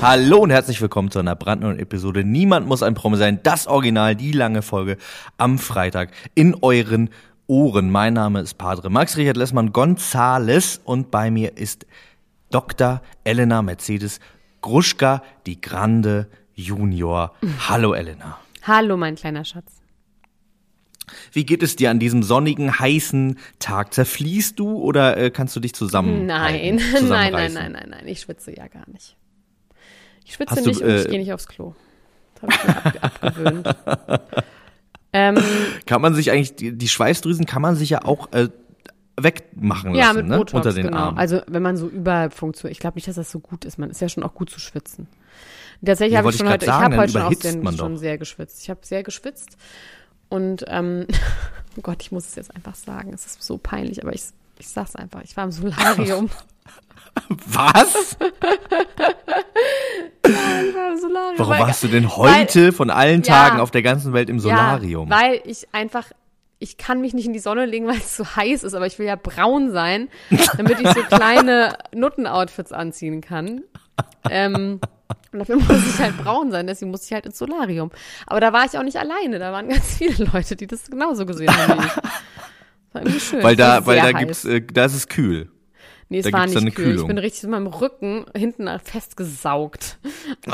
Hallo und herzlich willkommen zu einer brandneuen Episode. Niemand muss ein Promi sein. Das Original, die lange Folge am Freitag in euren Ohren. Mein Name ist Padre Max Richard Lessmann Gonzales und bei mir ist Dr. Elena Mercedes Gruschka, die Grande Junior. Hallo Elena. Hallo mein kleiner Schatz. Wie geht es dir an diesem sonnigen, heißen Tag? Zerfließt du oder äh, kannst du dich zusammen? Nein, nein, nein, nein, nein, nein. Ich schwitze ja gar nicht. Ich schwitze Hast nicht du, und äh, ich gehe nicht aufs Klo. Das habe ich mir ab abgewöhnt. ähm, Kann man sich eigentlich, die, die Schweißdrüsen kann man sich ja auch äh, wegmachen ja, lassen, mit ne? Botox, unter den genau. Armen. Also wenn man so überfunktioniert, ich glaube nicht, dass das so gut ist. Man ist ja schon auch gut zu schwitzen. Tatsächlich Ja, habe ich schon ich heute, grad ich sagen, habe heute schon auch sehr, schon sehr geschwitzt. Ich habe sehr geschwitzt und ähm, oh Gott, ich muss es jetzt einfach sagen. Es ist so peinlich, aber ich, ich sag's einfach. Ich war im Solarium. Was? Solarium. Warum weil- warst du denn heute von allen Ja. Tagen auf der ganzen Welt im Solarium? Ja, weil ich einfach, ich kann mich nicht in die Sonne legen, weil es so heiß ist, aber ich will ja braun sein, damit ich so kleine Nutten-Outfits anziehen kann. Ähm, und dafür muss ich halt braun sein, deswegen muss ich halt ins Solarium. Aber da war ich auch nicht alleine, da waren ganz viele Leute, die das genauso gesehen haben wie ich. Das war irgendwie schön. weil da, weil da heiß. gibt's, äh, da ist es kühl. Nee, es da war nicht eine kühl. Ich Kühlung. bin richtig mit meinem Rücken hinten festgesaugt.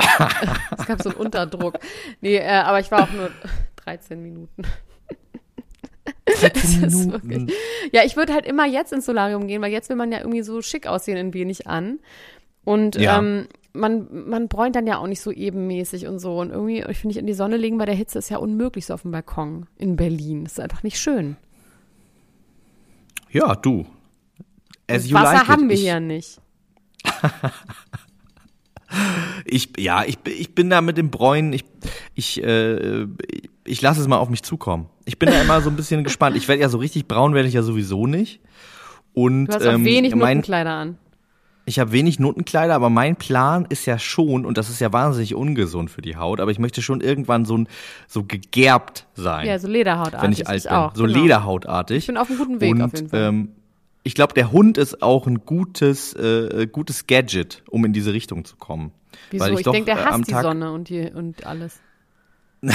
es gab so einen Unterdruck. Nee, äh, aber ich war auch nur 13 Minuten. Es ist wirklich- Ja, ich würde halt immer jetzt ins Solarium gehen, weil jetzt will man ja irgendwie so schick aussehen in wenig an. Und Ja. ähm, man, man bräunt dann ja auch nicht so ebenmäßig und so. Und irgendwie, ich finde, ich in die Sonne legen bei der Hitze ist ja unmöglich so auf dem Balkon in Berlin. Das ist einfach nicht schön. Ja, du. As Wasser like it. haben wir ich, hier nicht. Ich, ja, ich, ich bin da mit dem Bräunen, ich, ich, äh, ich lasse es mal auf mich zukommen. Ich bin da immer so ein bisschen gespannt. Ich werde ja so richtig braun werde ich ja sowieso nicht. Und Du hast auch ähm, wenig mein, Nuttenkleider an. ich habe wenig Nuttenkleider, aber mein Plan ist ja schon, und das ist ja wahnsinnig ungesund für die Haut, aber ich möchte schon irgendwann so, ein, so gegerbt sein, Ja, so Lederhautartig. wenn ich alt bin. auch, so genau. lederhautartig. Ich bin auf einem guten Weg und, auf jeden Fall. Ähm, ich glaube, der Hund ist auch ein gutes, äh, gutes Gadget, um in diese Richtung zu kommen. Wieso? Weil Ich, ich, denke, der äh, hasst am die Tag, Sonne und, die, und alles.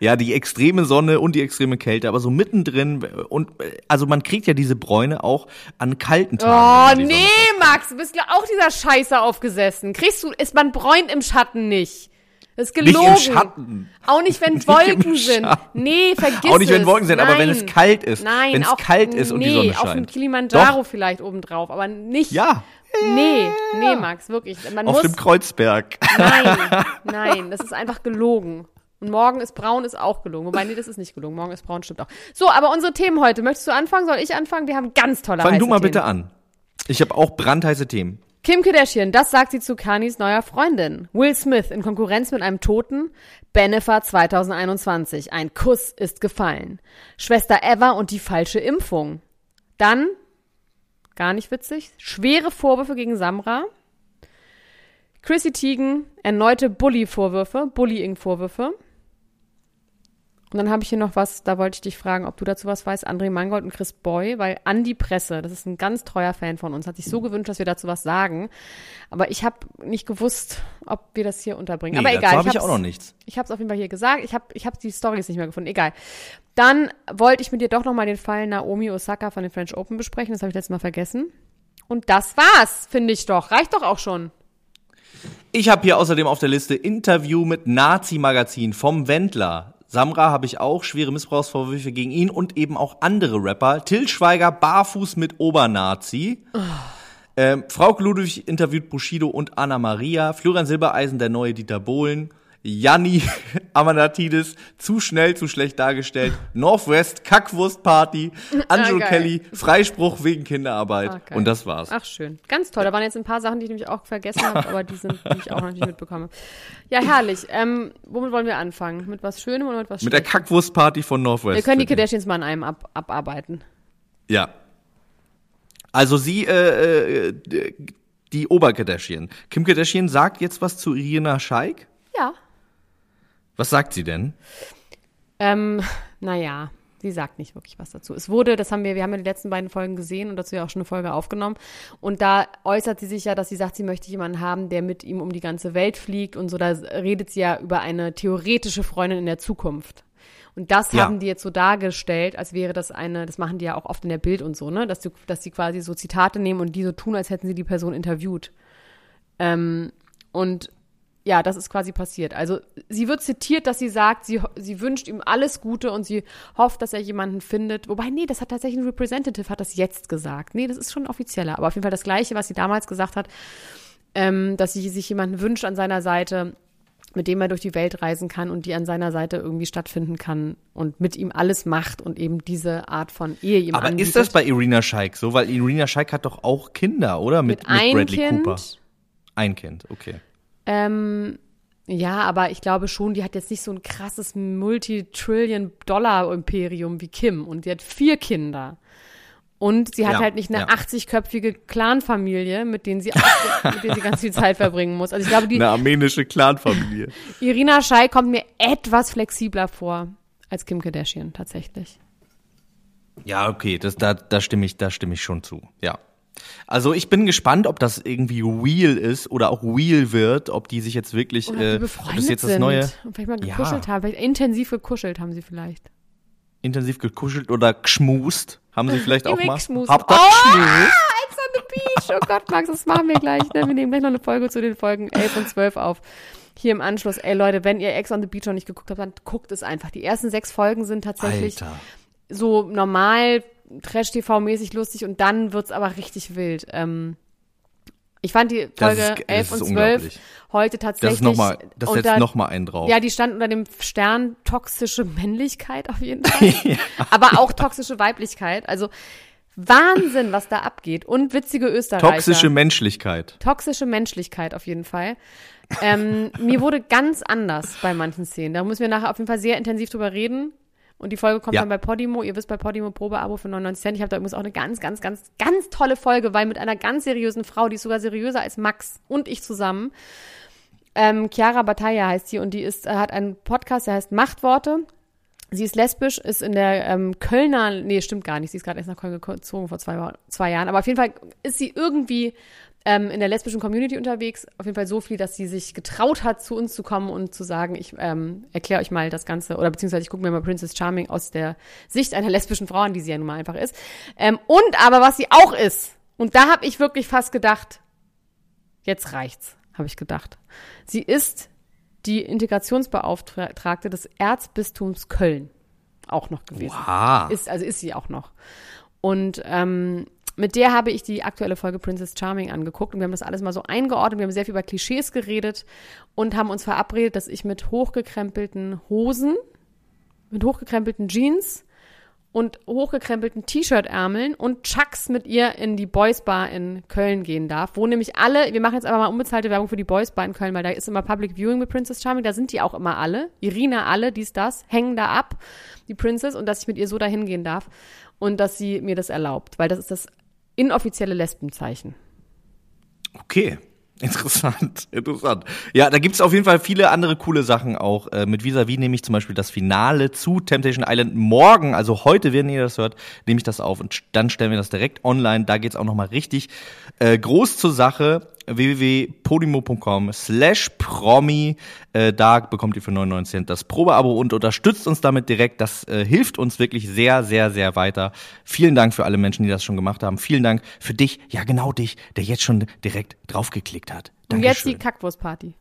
Ja, die extreme Sonne und die extreme Kälte, aber so mittendrin und äh, also man kriegt ja diese Bräune auch an kalten Tagen. Oh, nee, Max, du bist ja auch dieser Scheiße aufgesessen. Kriegst du, ist man bräunt im Schatten nicht. Das ist Nicht gelogen. im Schatten. Auch nicht, wenn Nicht Wolken sind. Nee, vergiss Auch nicht, wenn es. Wolken sind, aber wenn es Nein. kalt ist. Nein, Wenn es kalt ist und die nee, Sonne auf dem scheint. Kilimanjaro Doch. vielleicht obendrauf, aber nicht. Ja, Nee, nee, Max, wirklich. Man auf muss, dem Kreuzberg. Nein, nein, das ist einfach gelogen. Und morgen ist braun, ist auch gelogen. Wobei, nee, das ist nicht gelogen. Morgen ist braun, stimmt auch. So, aber unsere Themen heute. Möchtest du anfangen? Soll ich anfangen? Wir haben ganz tolle Fang heiße du mal Themen. bitte an. Ich habe auch brandheiße Themen. Kim Kardashian, das sagt sie zu Kanis neuer Freundin. Will Smith in Konkurrenz mit einem Toten. Benefer 2021. Ein Kuss ist gefallen. Schwester Eva und die falsche Impfung. Dann, gar nicht witzig, schwere Vorwürfe gegen Samra. Chrissy Teigen, erneute Bully-Vorwürfe, Bullying-Vorwürfe. Und dann habe ich hier noch was, da wollte ich dich fragen, ob du dazu was weißt, André Mangold und Chris Boy, weil Andi Presse, das ist ein ganz treuer Fan von uns, hat sich so gewünscht, dass wir dazu was sagen. Aber ich habe nicht gewusst, ob wir das hier unterbringen. Aber dazu egal. habe ich hab's- auch noch nichts. Ich habe es auf jeden Fall hier gesagt. Ich habe ich hab die Stories nicht mehr gefunden. Egal. Dann wollte ich mit dir doch noch mal den Fall Naomi Osaka von den French Open besprechen. Das habe ich letztes Mal vergessen. Und das war's, finde ich doch. Reicht doch auch schon. Ich habe hier außerdem auf der Liste Interview mit Nazi-Magazin vom Wendler. Samra habe ich auch schwere Missbrauchsvorwürfe gegen ihn und eben auch andere Rapper. Till Schweiger barfuß mit Obernazi. Oh. Ähm, Frau Ludwig interviewt Bushido und Anna Maria. Florian Silbereisen, der neue Dieter Bohlen. Janni Amanatidis, zu schnell, zu schlecht dargestellt. Northwest, Kackwurstparty, Angelo ah, Kelly, Freispruch wegen Kinderarbeit. Ah, und das war's. Ach, schön. Ganz toll. Da waren jetzt ein paar Sachen, die ich nämlich auch vergessen habe, aber die sind, die ich auch noch nicht mitbekomme. Ja, herrlich. Ähm, womit wollen wir anfangen? Mit was Schönem oder mit was Mit der Kackwurstparty von Northwest. Wir können die Kardashians mal an einem ab, abarbeiten. Ja. Also sie, äh, äh, die Oberkardashian. Kim Kardashian sagt jetzt was zu Irina Scheik? Ja. Was sagt sie denn? Ähm, naja, sie sagt nicht wirklich was dazu. Es wurde, das haben wir, wir haben ja die letzten beiden Folgen gesehen und dazu ja auch schon eine Folge aufgenommen. Und da äußert sie sich ja, dass sie sagt, sie möchte jemanden haben, der mit ihm um die ganze Welt fliegt und so. Da redet sie ja über eine theoretische Freundin in der Zukunft. Und das ja. haben die jetzt so dargestellt, als wäre das eine, das machen die ja auch oft in der Bild und so, ne, dass, du, dass sie quasi so Zitate nehmen und die so tun, als hätten sie die Person interviewt. Ähm, und ja, das ist quasi passiert. Also sie wird zitiert, dass sie sagt, sie, sie wünscht ihm alles Gute und sie hofft, dass er jemanden findet. Wobei, nee, das hat tatsächlich ein Representative, hat das jetzt gesagt. Nee, das ist schon offizieller. Aber auf jeden Fall das Gleiche, was sie damals gesagt hat, ähm, dass sie sich jemanden wünscht an seiner Seite, mit dem er durch die Welt reisen kann und die an seiner Seite irgendwie stattfinden kann und mit ihm alles macht und eben diese Art von Ehe ihm Aber anbietet. ist das bei Irina Scheik so? Weil Irina Scheik hat doch auch Kinder, oder? Mit, mit, mit Bradley kind, Cooper. Ein Kind, okay. Ähm, ja, aber ich glaube schon, die hat jetzt nicht so ein krasses Multitrillion-Dollar-Imperium wie Kim. Und die hat vier Kinder. Und sie hat ja, halt nicht eine ja. 80-köpfige Clanfamilie, mit denen sie mit denen sie ganz viel Zeit verbringen muss. Also ich glaube, die eine armenische Clanfamilie. Irina Shai kommt mir etwas flexibler vor als Kim Kardashian tatsächlich. Ja, okay, das da da stimme ich da stimme ich schon zu. Ja. Also ich bin gespannt, ob das irgendwie real ist oder auch real wird, ob die sich jetzt wirklich, oder äh, ob das jetzt sind. das neue, und vielleicht mal gekuschelt ja. haben, vielleicht intensiv gekuschelt haben sie vielleicht. Intensiv gekuschelt oder geschmust haben sie vielleicht auch mal. Habt ihr oh? Ex on the Beach. Oh Gott, Max, das machen wir gleich. Ne? Wir nehmen gleich noch eine Folge zu den Folgen 11 und 12 auf. Hier im Anschluss, ey Leute, wenn ihr Ex on the Beach noch nicht geguckt habt, dann guckt es einfach. Die ersten sechs Folgen sind tatsächlich Alter. so normal Trash-TV-mäßig lustig und dann wird's aber richtig wild. Ähm, ich fand die Folge ist, 11 und 12 heute tatsächlich. Das, ist noch mal, das unter, setzt nochmal einen drauf. Ja, die stand unter dem Stern toxische Männlichkeit auf jeden Fall. ja. Aber auch toxische Weiblichkeit. Also Wahnsinn, was da abgeht. Und witzige Österreicher. Toxische Menschlichkeit. Toxische Menschlichkeit auf jeden Fall. ähm, mir wurde ganz anders bei manchen Szenen. Da müssen wir nachher auf jeden Fall sehr intensiv drüber reden. Und die Folge kommt ja. dann bei Podimo. Ihr wisst bei Podimo Probeabo für 99 Cent. Ich habe da übrigens auch eine ganz, ganz, ganz, ganz tolle Folge, weil mit einer ganz seriösen Frau, die ist sogar seriöser als Max und ich zusammen. Ähm, Chiara Battaglia heißt sie und die ist, äh, hat einen Podcast, der heißt Machtworte. Sie ist lesbisch, ist in der ähm, Kölner, nee, stimmt gar nicht, sie ist gerade erst nach Köln gezogen vor zwei, zwei Jahren, aber auf jeden Fall ist sie irgendwie ähm, in der lesbischen Community unterwegs. Auf jeden Fall so viel, dass sie sich getraut hat, zu uns zu kommen und zu sagen, ich ähm, erkläre euch mal das Ganze, oder beziehungsweise ich gucke mir mal Princess Charming aus der Sicht einer lesbischen Frau an, die sie ja nun mal einfach ist. Ähm, und aber was sie auch ist, und da habe ich wirklich fast gedacht, jetzt reicht's, habe ich gedacht. Sie ist die Integrationsbeauftragte des Erzbistums Köln auch noch gewesen. Wow. Ist, also ist sie auch noch. Und ähm, mit der habe ich die aktuelle Folge Princess Charming angeguckt und wir haben das alles mal so eingeordnet. Wir haben sehr viel über Klischees geredet und haben uns verabredet, dass ich mit hochgekrempelten Hosen, mit hochgekrempelten Jeans und hochgekrempelten T-Shirt-Ärmeln und Chucks mit ihr in die Boys Bar in Köln gehen darf, wo nämlich alle, wir machen jetzt aber mal unbezahlte Werbung für die Boys Bar in Köln, weil da ist immer Public Viewing mit Princess Charming, da sind die auch immer alle, Irina alle, dies, das, hängen da ab, die Princess, und dass ich mit ihr so dahin gehen darf und dass sie mir das erlaubt, weil das ist das inoffizielle Lesbenzeichen. Okay. Interessant, interessant. Ja, da gibt's auf jeden Fall viele andere coole Sachen auch. Äh, mit Visavi nehme ich zum Beispiel das Finale zu Temptation Island morgen, also heute, wenn ihr das hört, nehme ich das auf und dann stellen wir das direkt online. Da geht's auch nochmal richtig äh, groß zur Sache. www.podimo.com slash promi. Äh, da bekommt ihr für 99 Cent das Probeabo und unterstützt uns damit direkt. Das äh, hilft uns wirklich sehr, sehr, sehr weiter. Vielen Dank für alle Menschen, die das schon gemacht haben. Vielen Dank für dich, ja genau dich, der jetzt schon direkt draufgeklickt hat. Und jetzt die Kackwurstparty.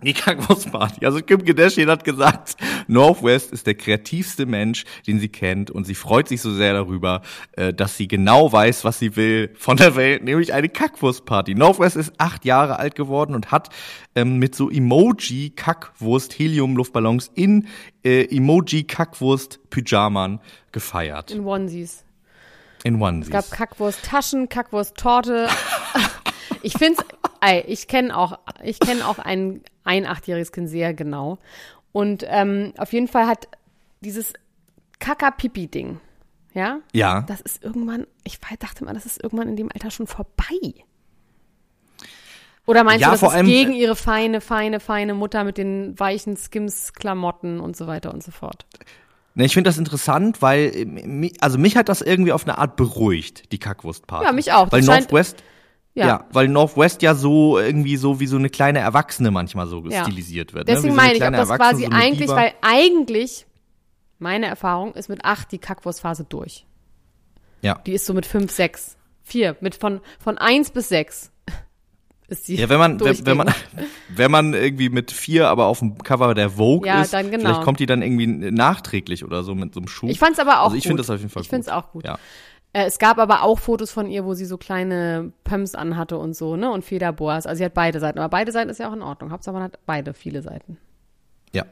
Die Kackwurstparty. Also Kim Kardashian hat gesagt, Northwest ist der kreativste Mensch, den sie kennt und sie freut sich so sehr darüber, äh, dass sie genau weiß, was sie will von der Welt, nämlich eine Kackwurstparty. Northwest ist acht Jahre alt geworden und hat ähm, mit so Emoji Kackwurst Helium Luftballons in äh, Emoji Kackwurst Pyjaman gefeiert. In Onesies. In Onesies. Es gab Kackwurst Taschen, Kackwurst Torte. ich find's, ey, ich kenne auch, ich kenne auch ein, ein achtjähriges Kind sehr genau. Und ähm, auf jeden Fall hat dieses Kaka-Pipi-Ding, ja? Ja. Das ist irgendwann, ich dachte mal, das ist irgendwann in dem Alter schon vorbei. Oder meinst Ja, du, das vor ist allem- gegen ihre feine, feine, feine Mutter mit den weichen Skims-Klamotten und so weiter und so fort? Ne, ich finde das interessant, weil äh, also mich hat das irgendwie auf eine Art beruhigt, die Kackwurstparty. Ja, mich auch. Weil Northwest ja. Ja. weil Northwest ja so irgendwie so wie so eine kleine Erwachsene manchmal so Ja. stilisiert wird. ne? Deswegen so eine meine ich, ob das quasi so eigentlich, Diva. weil eigentlich, meine Erfahrung ist mit acht die Kackwurstphase durch. ja. Die ist so mit fünf, sechs, vier, mit von, von eins bis sechs ist die Ja, wenn man, wenn, wenn man, wenn man irgendwie mit vier aber auf dem Cover der Vogue Ja, ist, dann genau. vielleicht kommt die dann irgendwie nachträglich oder so mit so einem Schuh. Ich fand's aber auch Also ich gut. finde das auf jeden Fall Ich gut. find's auch gut. Ja. Äh, es gab aber auch Fotos von ihr, wo sie so kleine Pumps anhatte und so, ne? Und Federboas. Also sie hat beide Seiten. Aber beide Seiten ist ja auch in Ordnung. Hauptsache man hat beide viele Seiten. ja.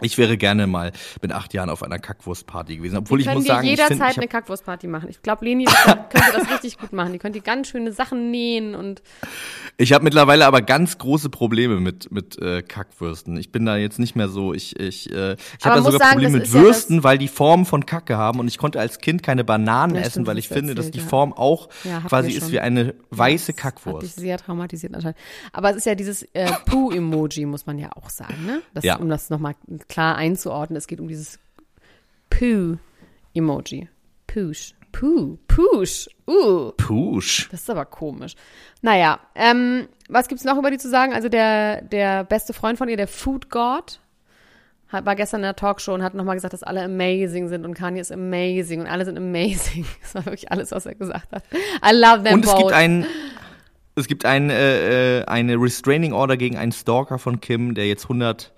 Ich wäre gerne mal mit acht Jahren auf einer Kackwurstparty gewesen, obwohl Die ich muss sagen, ich jederzeit ich hab, eine Kackwurstparty machen. Ich glaube, Leni könnte das richtig gut machen. Die könnte ganz schöne Sachen nähen und Ich habe mittlerweile aber ganz große Probleme mit mit äh, Kackwürsten. Ich bin da jetzt nicht mehr so. Ich ich äh, ich habe da sogar sagen, Probleme mit ist ja Würsten, weil die Form von Kacke haben und ich konnte als Kind keine Bananen Ja, essen, stimmt, weil ich finde, dass erzählt, die ja. Form auch Ja, quasi ist wie eine weiße Das Hat dich Kackwurst. sehr traumatisiert anscheinend. Aber es ist ja dieses äh, Poo-Emoji, muss man ja auch sagen, ne? Das, Ja. Um das nochmal klar einzuordnen. Es geht um dieses Poo-Emoji. Poosh. Poo. Poosh. Uh. Push. Das ist aber komisch. Naja, ähm, was gibt's noch über die zu sagen? Also der, der beste Freund von ihr, der Food God, hat, war gestern in der Talkshow und hat nochmal gesagt, dass alle amazing sind und Kanye ist amazing und alle sind amazing. Das war wirklich alles, was er gesagt hat. I love them Und es both. gibt ein es gibt ein, äh, äh, eine Restraining Order gegen einen Stalker von Kim, der jetzt 100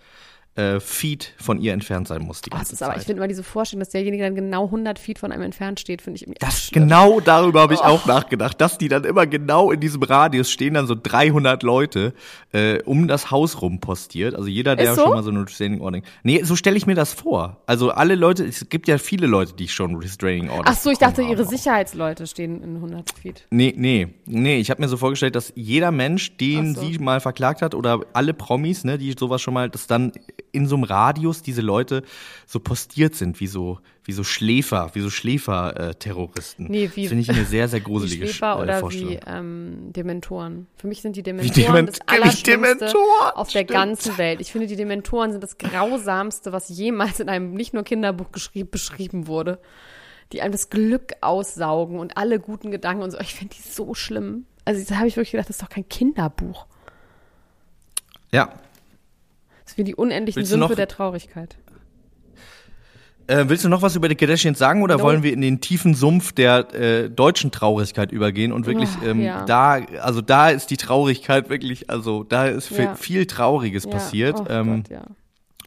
äh, Feet von ihr entfernt sein muss die Oh, das ist aber, ich Zeit. finde mal diese Vorstellung, dass derjenige dann genau 100 Feet von einem entfernt steht, finde ich irgendwie Das schlimm. genau darüber habe ich Oh. auch nachgedacht, dass die dann immer genau in diesem Radius stehen dann so 300 Leute äh, um das Haus rum postiert. Also jeder, der so? schon mal so eine Restraining Order. Nee, so stelle ich mir das vor. Also alle Leute, es gibt ja viele Leute, die schon Restraining Order. Ach so, ich dachte, ihre Sicherheitsleute stehen in 100 Feet. Nee, nee, nee, ich habe mir so vorgestellt, dass jeder Mensch, den so. sie mal verklagt hat oder alle Promis, ne, die sowas schon mal, dass dann in so einem Radius diese Leute so postiert sind, wie so wie so Schläfer, wie so Schläfer-Terroristen. Nee, wie- das finde ich eine sehr sehr Wie gruselige Schläfer äh, oder Vorstellung. wie ähm, Dementoren. Für mich sind die Dementoren Dement- das wie Allerschlimmste Dementoren, auf der stimmt. ganzen Welt. Ich finde, die Dementoren sind das Grausamste, was jemals in einem nicht nur Kinderbuch geschrieben, beschrieben wurde. Die einem das Glück aussaugen und alle guten Gedanken und so. Ich finde die so schlimm. Also da habe ich wirklich gedacht, das ist doch kein Kinderbuch. Ja. Das ist wie die unendlichen Sümpfe der Traurigkeit. Äh, willst du noch was über die Kardashians sagen oder No. wollen wir in den tiefen Sumpf der äh, deutschen Traurigkeit übergehen und wirklich Oh, ähm, ja. da, also da ist die Traurigkeit wirklich, also da ist viel, Ja. viel Trauriges Ja. passiert. Oh ähm, Gott,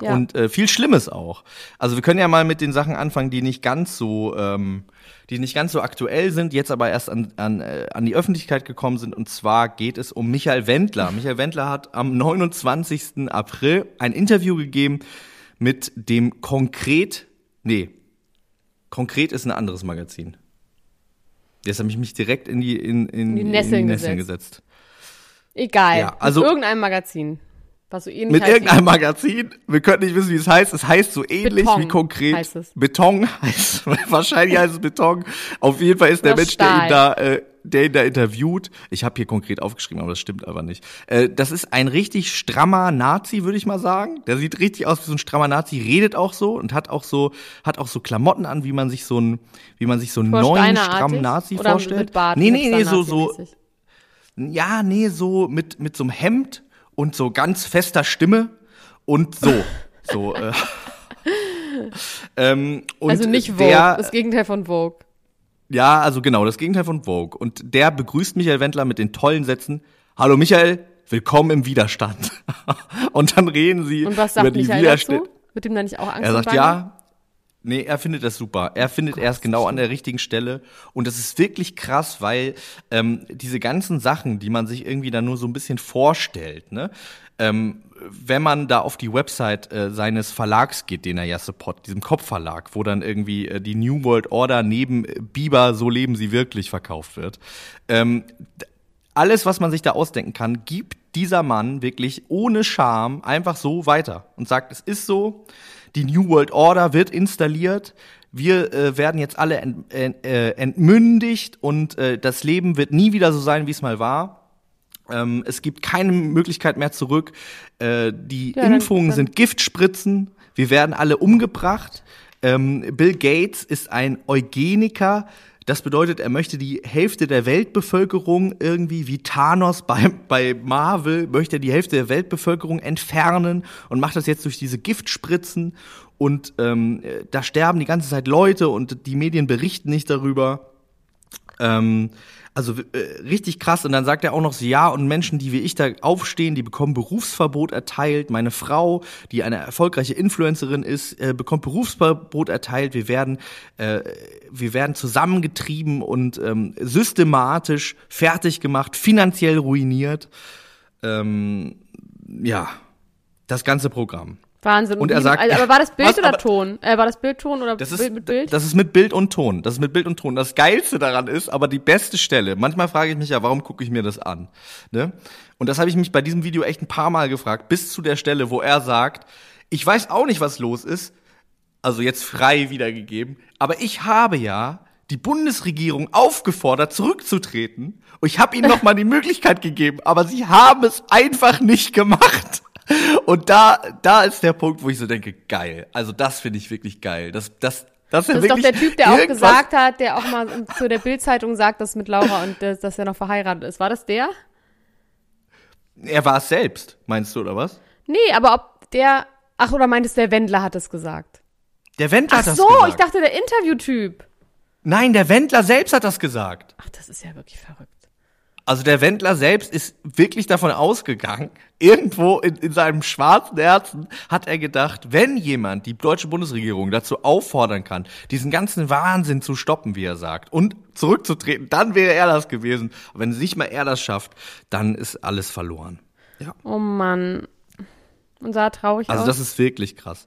ja. Und äh, viel Schlimmes auch. Also wir können ja mal mit den Sachen anfangen, die nicht ganz so, ähm, die nicht ganz so aktuell sind, jetzt aber erst an, an, äh, an die Öffentlichkeit gekommen sind. Und zwar geht es um Michael Wendler. Michael Wendler hat am 29. April ein Interview gegeben mit dem Konkret, nee, Konkret ist ein anderes Magazin. Jetzt habe ich mich direkt in die, in, in, die Nesseln in die Nesseln gesetzt. gesetzt. Egal. Ja, also- mit irgendeinem Magazin. Was so ähnlich Mit irgendeinem Magazin. Wir können nicht wissen, wie es heißt. Es heißt so ähnlich Beton wie konkret. heißt es. Beton heißt, wahrscheinlich heißt es Beton. Auf jeden Fall ist der Oder Mensch, der ihn da, äh, der ihn da interviewt. Ich habe hier konkret aufgeschrieben, aber das stimmt aber nicht. Äh, das ist ein richtig strammer Nazi, würde ich mal sagen. Der sieht richtig aus wie so ein strammer Nazi, redet auch so und hat auch so, hat auch so Klamotten an, wie man sich so ein, wie man sich so einen neuen strammen Nazi Oder vorstellt. Mit Bart, nee, nee, nee, so, so? Ja, nee, so mit, mit so einem Hemd und so ganz fester Stimme und so. so äh, ähm, also nicht Vogue, der, das Gegenteil von Vogue. Ja, also genau, das Gegenteil von Vogue. Und der begrüßt Michael Wendler mit den tollen Sätzen, Hallo Michael, willkommen im Widerstand. und dann reden sie Und was sagt über die Michael Widerstände. dazu? Wird ihm da nicht auch Angst Er sagt ja. Nee, er findet das super. Er findet er ist genau an der richtigen Stelle. Und das ist wirklich krass, weil ähm, diese ganzen Sachen, die man sich irgendwie da nur so ein bisschen vorstellt, ne? Ähm, wenn man da auf die Website äh, seines Verlags geht, den er ja support, diesem Kopfverlag, wo dann irgendwie äh, die New World Order neben Biber, so leben sie wirklich verkauft wird. Ähm, alles, was man sich da ausdenken kann, gibt dieser Mann wirklich ohne Scham einfach so weiter und sagt, es ist so, die New World Order wird installiert, wir äh, werden jetzt alle ent, ent, äh, entmündigt und äh, das Leben wird nie wieder so sein, wie es mal war. Ähm, es gibt keine Möglichkeit mehr zurück. Äh, die Ja, Impfungen sind Giftspritzen. Wir werden alle umgebracht. Ähm, Bill Gates ist ein Eugeniker. Das bedeutet, er möchte die Hälfte der Weltbevölkerung irgendwie wie Thanos bei, bei Marvel, möchte er die Hälfte der Weltbevölkerung entfernen und macht das jetzt durch diese Giftspritzen. Und ähm, äh, da sterben die ganze Zeit Leute und die Medien berichten nicht darüber. Ähm, also äh, richtig krass. Und dann sagt er auch noch so, ja, und Menschen, die wie ich da aufstehen, die bekommen Berufsverbot erteilt. Meine Frau, die eine erfolgreiche Influencerin ist, äh, bekommt Berufsverbot erteilt. Wir werden, äh, wir werden zusammengetrieben und ähm, systematisch fertig gemacht, finanziell ruiniert. Ähm, ja, das ganze Programm. Wahnsinn. Und er sagt- also, aber war das Bild Was, oder Ton? Äh, war das Bild Ton oder Das ist, Bild mit Bild? das ist mit Bild und Ton. Das ist mit Bild und Ton. Das Geilste daran ist, aber die beste Stelle. Manchmal frage ich mich ja, warum gucke ich mir das an? Ne? Und das habe ich mich bei diesem Video echt ein paar Mal gefragt, bis zu der Stelle, wo er sagt, ich weiß auch nicht, was los ist. Also jetzt frei wiedergegeben. Aber ich habe ja die Bundesregierung aufgefordert, zurückzutreten. Und ich habe ihnen noch mal die Möglichkeit gegeben, aber sie haben es einfach nicht gemacht. Und da, da ist der Punkt, wo ich so denke, geil. Also das finde ich wirklich geil. Das, das, das, das ist doch der Typ, der auch gesagt hat, der auch mal zu der Bildzeitung sagt, dass mit Laura und dass, dass er noch verheiratet ist. War das der? Er war es selbst, meinst du, oder was? Nee, aber ob der. Ach, oder meintest du, der Wendler hat es gesagt? Der Wendler Ach hat das so, gesagt. ich dachte, der Interviewtyp. Nein, der Wendler selbst hat das gesagt. Ach, das ist ja wirklich verrückt. Also der Wendler selbst ist wirklich davon ausgegangen, irgendwo in, in seinem schwarzen Herzen hat er gedacht, wenn jemand die deutsche Bundesregierung dazu auffordern kann, diesen ganzen Wahnsinn zu stoppen, wie er sagt, und zurückzutreten, dann wäre er das gewesen. Aber wenn nicht mal er das schafft, dann ist alles verloren. Ja. Oh Mann. Und sah traurig Also aus. das ist wirklich krass.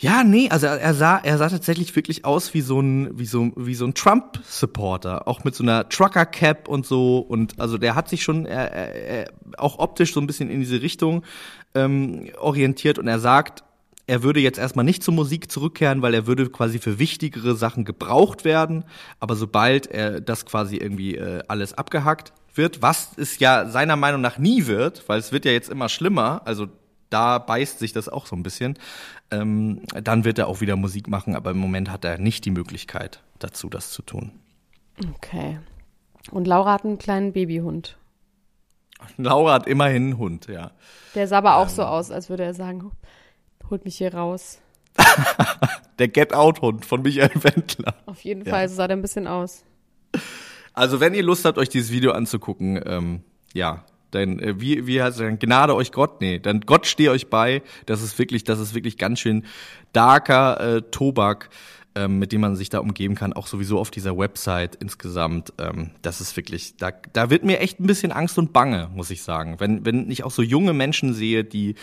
Ja, nee, also er sah, er sah tatsächlich wirklich aus wie so ein, wie so, wie so ein Trump-Supporter, auch mit so einer Trucker-Cap und so. Und also der hat sich schon er, er, auch optisch so ein bisschen in diese Richtung ähm, orientiert und er sagt, er würde jetzt erstmal nicht zur Musik zurückkehren, weil er würde quasi für wichtigere Sachen gebraucht werden. Aber sobald er das quasi irgendwie äh, alles abgehackt wird, was es ja seiner Meinung nach nie wird, weil es wird ja jetzt immer schlimmer, also da beißt sich das auch so ein bisschen, ähm, dann wird er auch wieder Musik machen, aber im Moment hat er nicht die Möglichkeit dazu, das zu tun. okay. Und Laura hat einen kleinen Babyhund. Laura hat immerhin einen Hund, ja. Der sah aber auch Ähm. so aus, als würde er sagen, holt mich hier raus. Der Get-Out-Hund von Michael Wendler. Auf jeden Ja. Fall, so sah der ein bisschen aus. Also wenn ihr Lust habt, euch dieses Video anzugucken, ähm, ja, dann äh, wie wie heißt es dann Gnade euch Gott, nee, dann Gott stehe euch bei. Das ist wirklich, das ist wirklich ganz schön darker äh, Tobak, ähm, mit dem man sich da umgeben kann, auch sowieso auf dieser Website insgesamt. Ähm, das ist wirklich, da da wird mir echt ein bisschen Angst und Bange, muss ich sagen, wenn wenn ich auch so junge Menschen sehe, die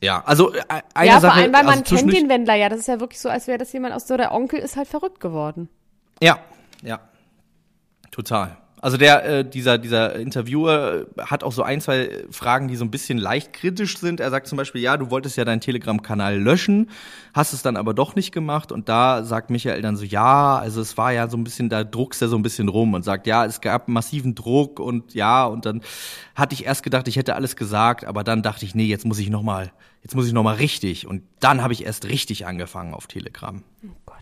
ja, also äh, eine ja, Sache, vor allem, weil man also kennt zwischendurch- den Wendler ja. Das ist ja wirklich so, als wäre das jemand aus so, der Onkel ist halt verrückt geworden. Ja, ja. Total. Also der, äh, dieser, dieser Interviewer äh, hat auch so ein, zwei Fragen, die so ein bisschen leicht kritisch sind. Er sagt zum Beispiel, ja, du wolltest ja deinen Telegram-Kanal löschen, hast es dann aber doch nicht gemacht. Und da sagt Michael dann so, ja, also es war ja so ein bisschen, da druckst er so ein bisschen rum und sagt, ja, es gab massiven Druck und ja, und dann hatte ich erst gedacht, ich hätte alles gesagt, aber dann dachte ich, nee, jetzt muss ich noch mal, jetzt muss ich noch mal richtig. Und dann habe ich erst richtig angefangen auf Telegram. Oh Gott.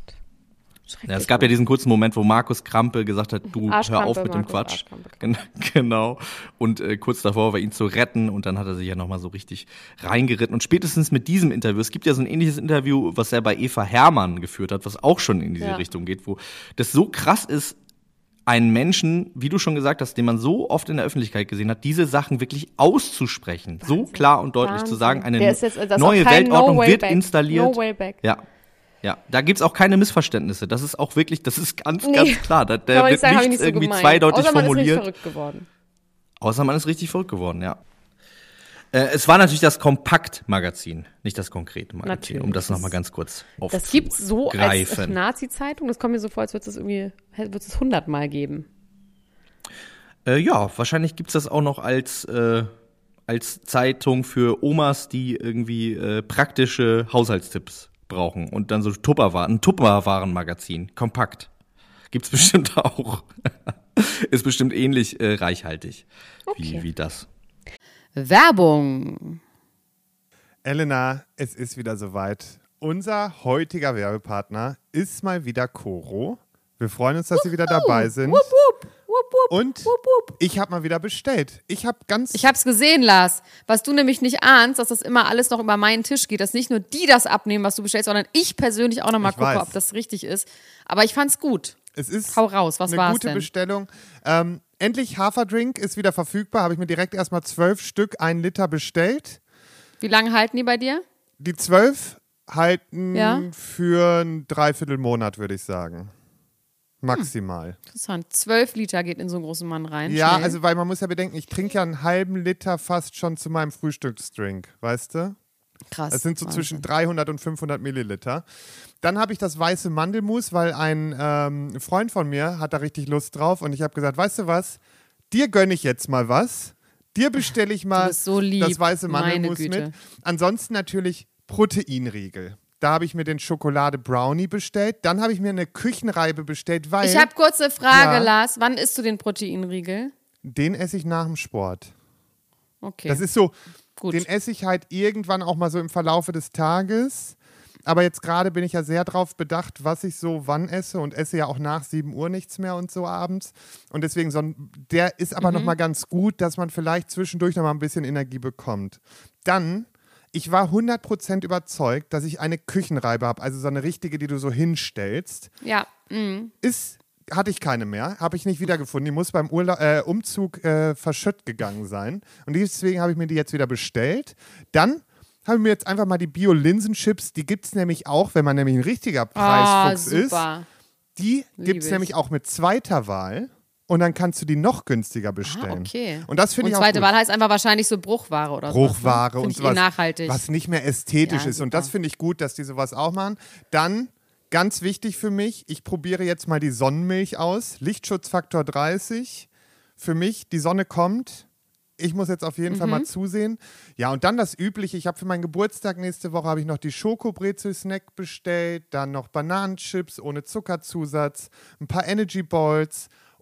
Schrecklich. Ja, es gab ja diesen kurzen Moment, wo Markus Krampe gesagt hat, du hör Arschkrampe, auf mit dem Markus Quatsch. Arschkrampe. Gen- Genau. Und äh, kurz davor war ihn zu retten und dann hat er sich ja nochmal so richtig reingeritten. Und spätestens mit diesem Interview, es gibt ja so ein ähnliches Interview, was er bei Eva Hermann geführt hat, was auch schon in diese Ja. Richtung geht, wo das so krass ist, einen Menschen, wie du schon gesagt hast, den man so oft in der Öffentlichkeit gesehen hat, diese Sachen wirklich auszusprechen. So klar und deutlich zu Wahnsinn. sagen, eine jetzt- neue Weltordnung No wird Back. installiert. No. Ja. Ja, da gibt's auch keine Missverständnisse. Das ist auch wirklich, das ist ganz, Nee. ganz klar. Da, man wird nicht sagen, nicht so irgendwie gemeint. zweideutig Außer man ist formuliert. richtig verrückt geworden. Außer man ist richtig verrückt geworden, ja. Äh, es war natürlich das Kompakt-Magazin, nicht das Konkret-Magazin, Natürlich. um das nochmal ganz kurz Das gibt's so als aufzugreifen. Nazi-Zeitung. Das kommt mir so vor, als würde es irgendwie, wird es hundertmal geben. Äh, ja, wahrscheinlich gibt's das auch noch als, äh, als Zeitung für Omas, die irgendwie äh, praktische Haushaltstipps brauchen und dann so Tupperwaren, ein Tupperwaren-Magazin, kompakt. Gibt's bestimmt auch. Ist bestimmt ähnlich äh, reichhaltig wie, Okay. wie das. Werbung. Elena, es ist wieder soweit. Unser heutiger Werbepartner ist mal wieder Coro. Wir freuen uns, dass Sie wieder dabei sind. Wupp, wupp, wupp, wupp, Und ich habe mal wieder bestellt. Ich habe ganz Ich hab's gesehen, Lars. Was du nämlich nicht ahnst, dass das immer alles noch über meinen Tisch geht, dass nicht nur die das abnehmen, was du bestellst, sondern ich persönlich auch nochmal Ich gucke, weiß. ob das richtig ist. Aber ich fand's gut. Es ist Hau raus, was eine war's gute denn? Bestellung. Ähm, endlich Haferdrink ist wieder verfügbar. Habe ich mir direkt erstmal zwölf Stück, ein Liter bestellt. Wie lange halten die bei dir? Die zwölf halten Ja. für ein Dreiviertelmonat, würde ich sagen. Maximal. Interessant. Zwölf Liter geht in so einen großen Mann rein. Ja, Schnell. also weil man muss ja bedenken, ich trinke ja einen halben Liter fast schon zu meinem Frühstücksdrink, weißt du? krass. Das sind so Wahnsinn. zwischen 300 und 500 Milliliter. Dann habe ich das weiße Mandelmus, weil ein ähm, Freund von mir hat da richtig Lust drauf und ich habe gesagt, weißt du was, dir gönne ich jetzt mal was. Dir bestelle ich mal so lieb, das weiße Mandelmus mit. Ansonsten natürlich Proteinriegel. Da habe ich mir den Schokolade Brownie bestellt. Dann habe ich mir eine Küchenreibe bestellt, weil Ich habe kurze Frage, Ja. Lars. Wann isst du den Proteinriegel? den esse ich nach dem Sport. Okay. Das ist so, Gut. den esse ich halt irgendwann auch mal so im Verlaufe des Tages. Aber jetzt gerade bin ich ja sehr drauf bedacht, was ich so wann esse und esse ja auch nach 7 Uhr nichts mehr und so abends. Und deswegen, so ein, der ist aber Mhm. noch mal ganz gut, dass man vielleicht zwischendurch noch mal ein bisschen Energie bekommt. Dann, ich war 100% überzeugt, dass ich eine Küchenreibe habe, also so eine richtige, die du so hinstellst. ja. mm. Ist, hatte ich keine mehr, habe ich nicht wiedergefunden. Die muss beim Urla äh, Umzug äh, verschütt gegangen sein. Und deswegen habe ich mir die jetzt wieder bestellt. Dann habe ich mir jetzt einfach mal die Bio-Linsenchips, die gibt es nämlich auch, wenn man nämlich ein richtiger Ah, Preisfuchs ist. super. Die gibt es ich. nämlich auch mit zweiter Wahl. Und dann kannst du die noch günstiger bestellen. Ah, okay. Und das finde Und ich auch zweite. Wahl heißt einfach wahrscheinlich so Bruchware oder so. Bruchware und sowas, nachhaltig. was nicht mehr ästhetisch Ja, ist. Und super. das finde ich gut, dass die sowas auch machen. Dann, ganz wichtig für mich, ich probiere jetzt mal die Sonnenmilch aus. Lichtschutzfaktor 30. Für mich, die Sonne kommt. Ich muss jetzt auf jeden Fall Mhm. mal zusehen. Ja, und dann das Übliche. Ich habe für meinen Geburtstag nächste Woche habe ich noch die Schokobrezel-Snack bestellt, dann noch Bananenchips ohne Zuckerzusatz, ein paar Energy Balls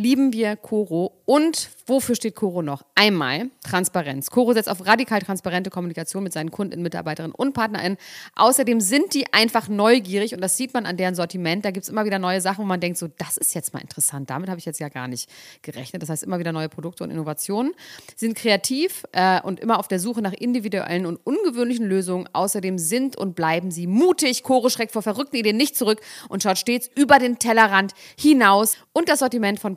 lieben wir Coro. Und wofür steht Coro noch? Einmal Transparenz. Coro setzt auf radikal transparente Kommunikation mit seinen Kunden, Mitarbeiterinnen und PartnerInnen. Außerdem sind die einfach neugierig und das sieht man an deren Sortiment. Da gibt es immer wieder neue Sachen, wo man denkt, so, das ist jetzt mal interessant. Damit habe ich jetzt ja gar nicht gerechnet. Das heißt, immer wieder neue Produkte und Innovationen. Sie sind kreativ äh, und immer auf der Suche nach individuellen und ungewöhnlichen Lösungen. Außerdem sind und bleiben sie mutig. Coro schreckt vor verrückten Ideen nicht zurück und schaut stets über den Tellerrand hinaus. Und das Sortiment von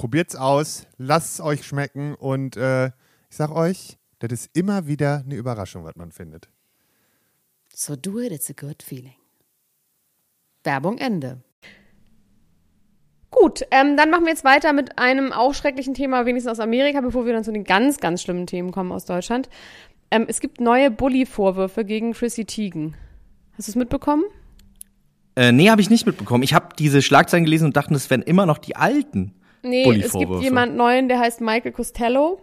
Probiert's aus, lasst es euch schmecken und äh, ich sag euch, das ist immer wieder eine Überraschung, was man findet. So do it, it's a good feeling. Werbung Ende. Gut, ähm, dann machen wir jetzt weiter mit einem auch schrecklichen Thema, wenigstens aus Amerika, bevor wir dann zu den ganz, ganz schlimmen Themen kommen aus Deutschland. Ähm, es gibt neue Bully-Vorwürfe gegen Chrissy Teigen. Hast du es mitbekommen? Äh, nee, habe ich nicht mitbekommen. Ich habe diese Schlagzeilen gelesen und dachte, das wären immer noch die alten Nee, es gibt jemand neuen, der heißt Michael Costello.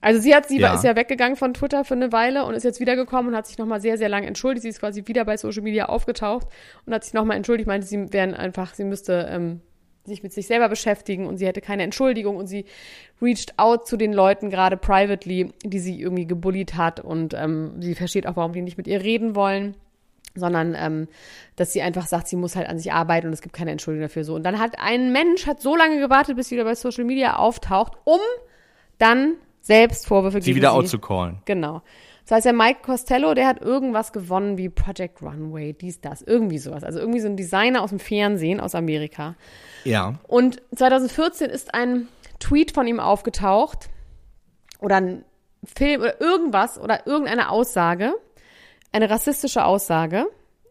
Also sie hat, sie Ja. war, ist ja weggegangen von Twitter für eine Weile und ist jetzt wiedergekommen und hat sich nochmal sehr, sehr lang entschuldigt. Sie ist quasi wieder bei Social Media aufgetaucht und hat sich nochmal entschuldigt, meinte, sie wären einfach, sie müsste ähm, sich mit sich selber beschäftigen und sie hätte keine Entschuldigung und sie reached out zu den Leuten, gerade privately, die sie irgendwie gebullied hat und ähm, sie versteht auch, warum die nicht mit ihr reden wollen sondern ähm, dass sie einfach sagt, sie muss halt an sich arbeiten und es gibt keine Entschuldigung dafür so. Und dann hat ein Mensch hat so lange gewartet, bis sie wieder bei Social Media auftaucht, um dann selbst Vorwürfe Sie gegen wieder sie. outzucallen. Genau. Das heißt, der Mike Costello, der hat irgendwas gewonnen wie Project Runway, dies, das, irgendwie sowas. Also irgendwie so ein Designer aus dem Fernsehen aus Amerika. Ja. Und 2014 ist ein Tweet von ihm aufgetaucht oder ein Film oder irgendwas oder irgendeine Aussage, eine rassistische Aussage.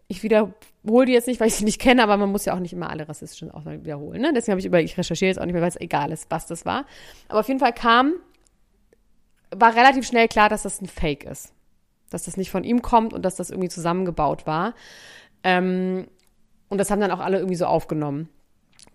Ich wiederhole die jetzt nicht, weil ich sie nicht kenne, aber man muss ja auch nicht immer alle rassistischen Aussagen wiederholen. Ne? Deswegen habe ich über, ich recherchiere jetzt auch nicht mehr, weil es egal ist, was das war. Aber auf jeden Fall kam, war relativ schnell klar, dass das ein Fake ist. Dass das nicht von ihm kommt und dass das irgendwie zusammengebaut war. Ähm, und das haben dann auch alle irgendwie so aufgenommen.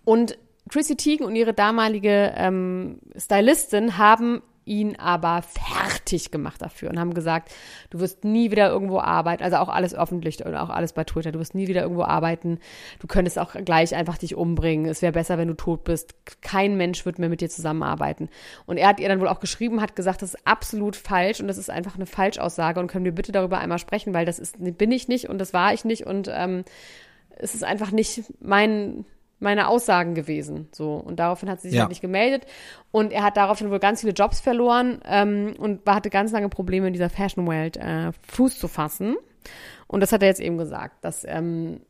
Und Chrissy Teigen und ihre damalige ähm, Stylistin haben ihn aber fertig gemacht dafür und haben gesagt, du wirst nie wieder irgendwo arbeiten, also auch alles öffentlich und auch alles bei Twitter, du wirst nie wieder irgendwo arbeiten, du könntest auch gleich einfach dich umbringen, es wäre besser, wenn du tot bist, kein Mensch wird mehr mit dir zusammenarbeiten. Und er hat ihr dann wohl auch geschrieben, hat gesagt, das ist absolut falsch und das ist einfach eine Falschaussage und können wir bitte darüber einmal sprechen, weil das ist, bin ich nicht und das war ich nicht und ähm, es ist einfach nicht mein, meine Aussagen gewesen. So. Und daraufhin hat sie sich Ja. halt nicht gemeldet. Und er hat daraufhin wohl ganz viele Jobs verloren ähm, und war- hatte ganz lange Probleme in dieser Fashion World äh, Fuß zu fassen. Und das hat er jetzt eben gesagt, dass ähm,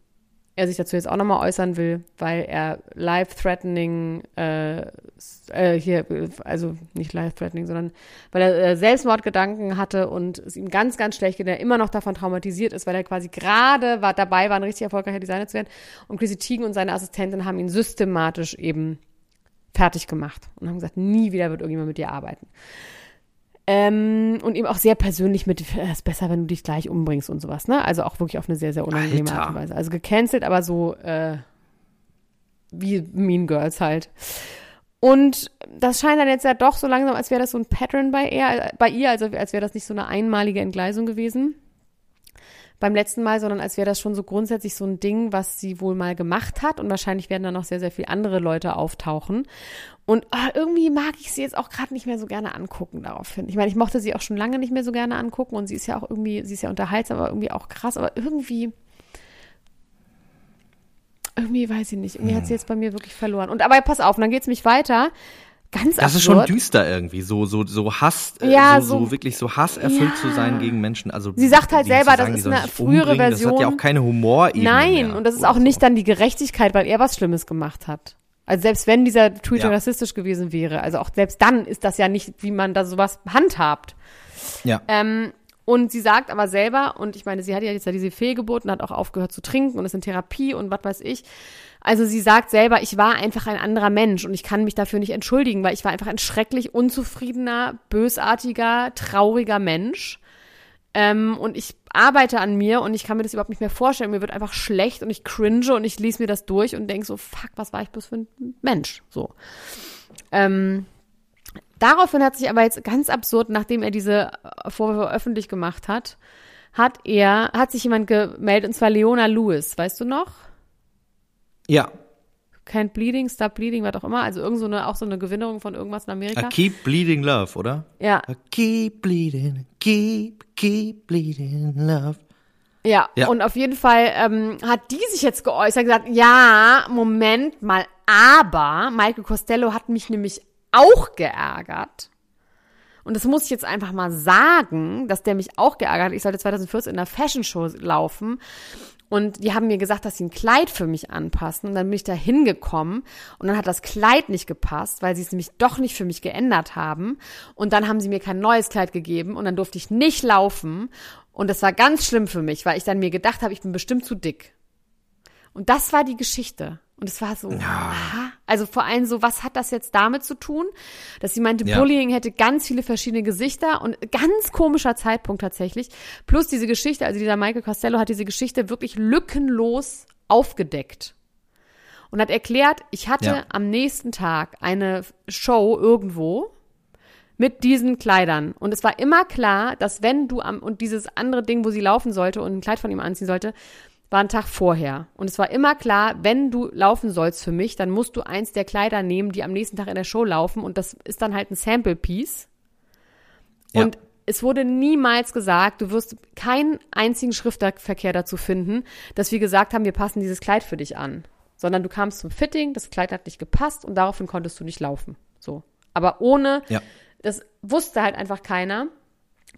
er sich dazu jetzt auch nochmal äußern will, weil er life-threatening, äh, äh, hier, also nicht life-threatening, sondern weil er äh, Selbstmordgedanken hatte und es ihm ganz, ganz schlecht geht, er immer noch davon traumatisiert ist, weil er quasi gerade war, dabei war, ein richtig erfolgreicher Designer zu werden. Und Chrissy Teigen und seine Assistentin haben ihn systematisch eben fertig gemacht und haben gesagt, nie wieder wird irgendjemand mit dir arbeiten. Ähm, und ihm auch sehr persönlich mit, es ist besser, wenn du dich gleich umbringst und sowas, ne? Also auch wirklich auf eine sehr, sehr unangenehme Alter. Art und Weise. Also gecancelt, aber so äh, wie Mean Girls halt. Und das scheint dann jetzt ja doch so langsam, als wäre das so ein Pattern bei, er, bei ihr, also als wäre das nicht so eine einmalige Entgleisung gewesen beim letzten Mal, sondern als wäre das schon so grundsätzlich so ein Ding, was sie wohl mal gemacht hat und wahrscheinlich werden da noch sehr, sehr viele andere Leute auftauchen. Und ah, irgendwie mag ich sie jetzt auch gerade nicht mehr so gerne angucken daraufhin. Ich meine, ich mochte sie auch schon lange nicht mehr so gerne angucken und sie ist ja auch irgendwie, sie ist ja unterhaltsam, aber irgendwie auch krass, aber irgendwie irgendwie weiß ich nicht. Irgendwie hat sie Hm. jetzt bei mir wirklich verloren. Und aber pass auf, dann geht's mich weiter. Ganz Das ist schon düster irgendwie, so so so Hass, äh, Ja, so, so so- wirklich so hasserfüllt Ja. zu sein gegen Menschen. Also Sie sagt halt selber, zu das sagen, ist eine frühere umbringen, Das hat ja Version. auch keine Humorebene Nein, mehr und das ist auch so. nicht dann die Gerechtigkeit, weil er was Schlimmes gemacht hat. Also selbst wenn dieser Tweet Ja. rassistisch gewesen wäre, also auch selbst dann ist das ja nicht, wie man da sowas handhabt. Ja. Ähm, und sie sagt aber selber, und ich meine, sie hat ja jetzt ja diese Fehlgeburt und hat auch aufgehört zu trinken und ist in Therapie und was weiß ich. Also sie sagt selber, ich war einfach ein anderer Mensch und ich kann mich dafür nicht entschuldigen, weil ich war einfach ein schrecklich unzufriedener, bösartiger, trauriger Mensch. Ähm, und ich arbeite an mir und ich kann mir das überhaupt nicht mehr vorstellen. Mir wird einfach schlecht und ich cringe und ich lese mir das durch und denke so, fuck, was war ich bloß für ein Mensch? So. Ähm, daraufhin hat sich aber jetzt ganz absurd, nachdem er diese Vorwürfe öffentlich gemacht hat, hat er, hat sich jemand gemeldet, und zwar Leona Lewis, weißt du noch? Ja. Can't Bleeding, Stop Bleeding, was auch immer. Also irgend so eine, auch so eine Gewinnerung von irgendwas in Amerika. I keep bleeding love, oder? Ja, I keep bleeding, keep, keep bleeding love. Ja, Ja. und auf jeden Fall ähm, hat die sich jetzt geäußert, gesagt, ja, Moment mal, aber Michael Costello hat mich nämlich auch geärgert. Und das muss ich jetzt einfach mal sagen, dass der mich auch geärgert hat. Ich sollte 2014 in einer Fashion Show laufen. Und die haben mir gesagt, dass sie ein Kleid für mich anpassen. Und dann bin ich da hingekommen und dann hat das Kleid nicht gepasst, weil sie es nämlich doch nicht für mich geändert haben. Und dann haben sie mir kein neues Kleid gegeben und dann durfte ich nicht laufen. Und das war ganz schlimm für mich, weil ich dann mir gedacht habe, ich bin bestimmt zu dick. Und das war die Geschichte. Und es war so, aha. Also vor allem so, was hat das jetzt damit zu tun? Dass sie meinte, Ja. Bullying hätte ganz viele verschiedene Gesichter und ganz komischer Zeitpunkt tatsächlich. Plus diese Geschichte, also dieser Michael Costello hat diese Geschichte wirklich lückenlos aufgedeckt. Und hat erklärt, ich hatte Ja. am nächsten Tag eine Show irgendwo mit diesen Kleidern. Und es war immer klar, dass wenn du am, und dieses andere Ding, wo sie laufen sollte und ein Kleid von ihm anziehen sollte, war ein Tag vorher. Und es war immer klar, wenn du laufen sollst für mich, dann musst du eins der Kleider nehmen, die am nächsten Tag in der Show laufen. Und das ist dann halt ein Sample-Piece. Ja. Und es wurde niemals gesagt, du wirst keinen einzigen Schriftverkehr dazu finden, dass wir gesagt haben, wir passen dieses Kleid für dich an. Sondern du kamst zum Fitting, das Kleid hat nicht gepasst und daraufhin konntest du nicht laufen. So. Aber ohne, Ja. das wusste halt einfach keiner.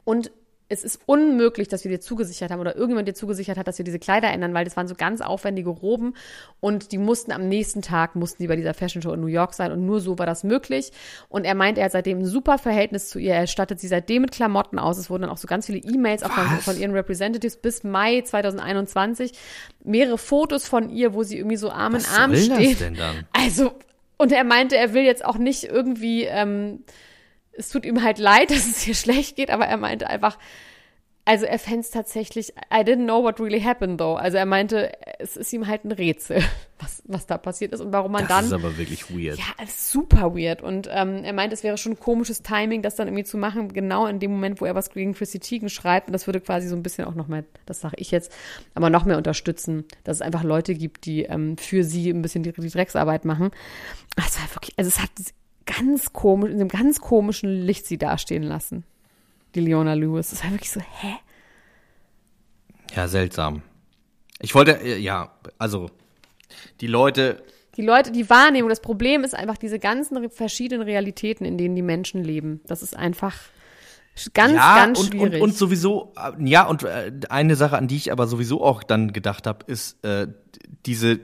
Und es ist unmöglich, dass wir dir zugesichert haben oder irgendjemand dir zugesichert hat, dass wir diese Kleider ändern, weil das waren so ganz aufwendige Roben und die mussten am nächsten Tag, mussten die bei dieser Fashion Show in New York sein und nur so war das möglich. Und er meint, er hat seitdem ein super Verhältnis zu ihr, er stattet sie seitdem mit Klamotten aus. Es wurden dann auch so ganz viele E-Mails auch von, von ihren Representatives bis Mai 2021. Mehrere Fotos von ihr, wo sie irgendwie so Arm in Was Arm das denn dann? Also, und er meinte, er will jetzt auch nicht irgendwie, ähm, es tut ihm halt leid, dass es hier schlecht geht, aber er meinte einfach, also er fände es tatsächlich, I didn't know what really happened though. Also er meinte, es ist ihm halt ein Rätsel, was, was da passiert ist und warum man Das dann. ist aber wirklich weird. ja, es ist super weird. Und ähm, er meinte, es wäre schon komisches Timing, das dann irgendwie zu machen, genau in dem Moment, wo er was gegen Chrissy Teigen schreibt. Und das würde quasi so ein bisschen auch noch mehr, das sage ich jetzt, aber noch mehr unterstützen, dass es einfach Leute gibt, die ähm, für sie ein bisschen die, die Drecksarbeit machen. Es war wirklich, also es hat ganz komisch, in einem ganz komischen Licht sie dastehen lassen. Die Leona Lewis. Das war wirklich so, hä? Ja, seltsam. Ich wollte, äh, ja, also, die Leute, Die Leute, die Wahrnehmung, das Problem ist einfach diese ganzen verschiedenen Realitäten, in denen die Menschen leben. Das ist einfach ganz, ja, ganz und, schwierig. Und, und sowieso, äh, ja, und äh, eine Sache, an die ich aber sowieso auch dann gedacht habe, ist äh, diese,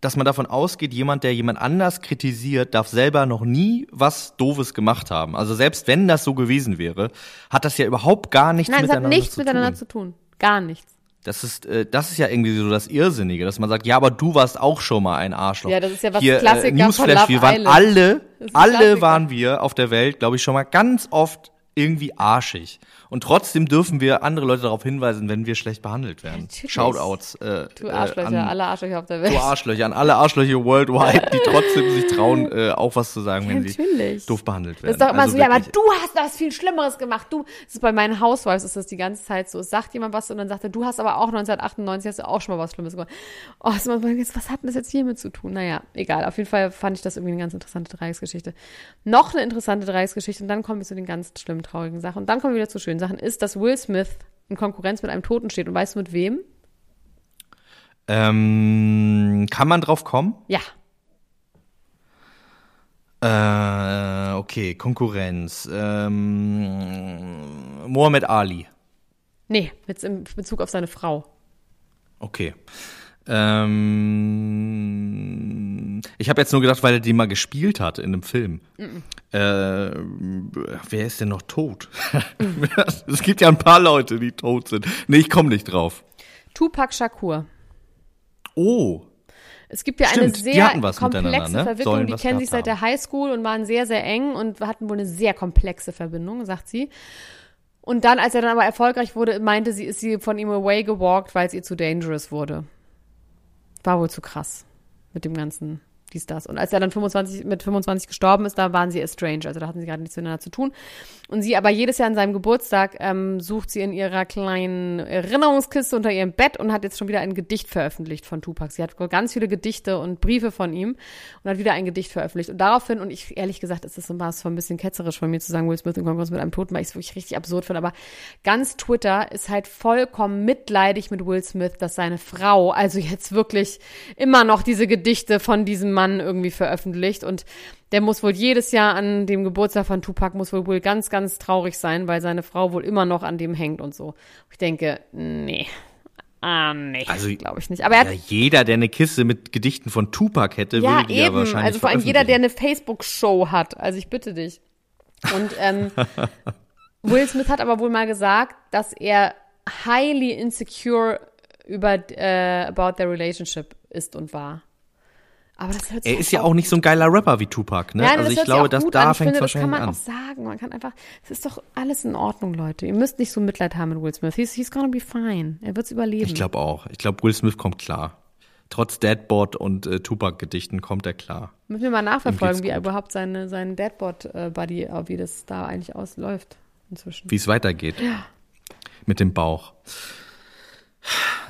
dass man davon ausgeht, jemand, der jemand anders kritisiert, darf selber noch nie was Doofes gemacht haben. Also selbst wenn das so gewesen wäre, hat das ja überhaupt gar nichts Nein, es hat miteinander nichts zu miteinander tun. zu tun. Gar nichts. Das ist, äh, das ist ja irgendwie so das Irrsinnige, dass man sagt, ja, aber du warst auch schon mal ein Arschloch. Ja, das ist ja was Hier, Klassiker äh, Newsflash, wir waren Island. alle, alle Klassiker. waren wir auf der Welt, glaube ich, schon mal ganz oft irgendwie arschig. Und trotzdem dürfen wir andere Leute darauf hinweisen, wenn wir schlecht behandelt werden. Natürlich. Shoutouts. Äh, Du äh, Arschlöcher, an, alle Arschlöcher auf der Welt. Du Arschlöcher, an alle Arschlöcher worldwide, die trotzdem sich trauen, äh, auch was zu sagen, wenn Natürlich. sie doof behandelt Das werden. ist doch immer Also so, ja, aber du hast was viel Schlimmeres gemacht. Du, das ist bei meinen Housewives ist das die ganze Zeit so. Es sagt jemand was und dann sagt er, du hast aber auch 1998 hast du auch schon mal was Schlimmes gemacht. Oh, ist immer was hat denn das jetzt hiermit zu tun? Naja, egal. Auf jeden Fall fand ich das irgendwie eine ganz interessante Dreiecksgeschichte. Noch eine interessante Dreiecksgeschichte und dann kommen wir zu den ganz schlimmen, traurigen Sachen. Und dann kommen wir wieder zu schönen Sachen, ist, dass Will Smith in Konkurrenz mit einem Toten steht. Und weißt du mit wem? Ähm, kann man drauf kommen? Ja. Äh, okay, Konkurrenz. Ähm, Mohammed Ali. Nee, jetzt in Bezug auf seine Frau. Okay. Ähm, ich habe jetzt nur gedacht, weil er die mal gespielt hat in einem Film. Äh, wer ist denn noch tot? es gibt ja ein paar Leute, die tot sind. Nee, ich komme nicht drauf. Tupac Shakur. Oh, Es gibt ja Stimmt, eine sehr komplexe ne? Verwicklung. Die kennen sich seit der Highschool und waren sehr, sehr eng und hatten wohl eine sehr komplexe Verbindung, sagt sie. Und dann, als er dann aber erfolgreich wurde, meinte sie, ist sie von ihm away gewalkt, weil es ihr zu dangerous wurde. War wohl zu krass mit dem ganzen dies, das. Und als er dann 25, mit 25 gestorben ist, da waren sie estranged. Also da hatten sie gerade nichts miteinander zu tun. Und sie aber jedes Jahr an seinem Geburtstag ähm, sucht sie in ihrer kleinen Erinnerungskiste unter ihrem Bett und hat jetzt schon wieder ein Gedicht veröffentlicht von Tupac. Sie hat ganz viele Gedichte und Briefe von ihm und hat wieder ein Gedicht veröffentlicht. Und daraufhin, und ich ehrlich gesagt, ist das so was von ein bisschen ketzerisch von mir zu sagen, Will Smith in Konkurrenz mit einem Toten, weil ich es wirklich richtig absurd finde. Aber ganz Twitter ist halt vollkommen mitleidig mit Will Smith, dass seine Frau also jetzt wirklich immer noch diese Gedichte von diesem Mann irgendwie veröffentlicht. Und der muss wohl jedes Jahr an dem Geburtstag von Tupac muss wohl, wohl ganz, ganz traurig sein, weil seine Frau wohl immer noch an dem hängt und so. Ich denke, nee. Ah, nee, Also, glaube ich nicht. Aber er hat ja, jeder, der eine Kiste mit Gedichten von Tupac hätte, ja, würde die ja eben. wahrscheinlich Also vor allem jeder, der eine Facebook-Show hat. Also ich bitte dich. Und ähm, Will Smith hat aber wohl mal gesagt, dass er highly insecure über äh, about their relationship ist und war. Aber das hört sich Er halt ist ja auch nicht so ein geiler Rapper wie Tupac, ne? Nein, also das ich glaube, dass gut da an. Fängt finde, es das kann wahrscheinlich man an. auch sagen. Man kann einfach, es ist doch alles in Ordnung, Leute. Ihr müsst nicht so Mitleid haben mit Will Smith. He's, he's gonna be fine. Er wird's überleben. Ich glaube auch. Ich glaube, Will Smith kommt klar. Trotz Deadbot und äh, Tupac-Gedichten kommt er klar. Müssen wir mal nachverfolgen, wie er überhaupt seine, seinen Deadbot-Buddy, äh, wie das da eigentlich ausläuft inzwischen. Wie es weitergeht. Mit dem Bauch.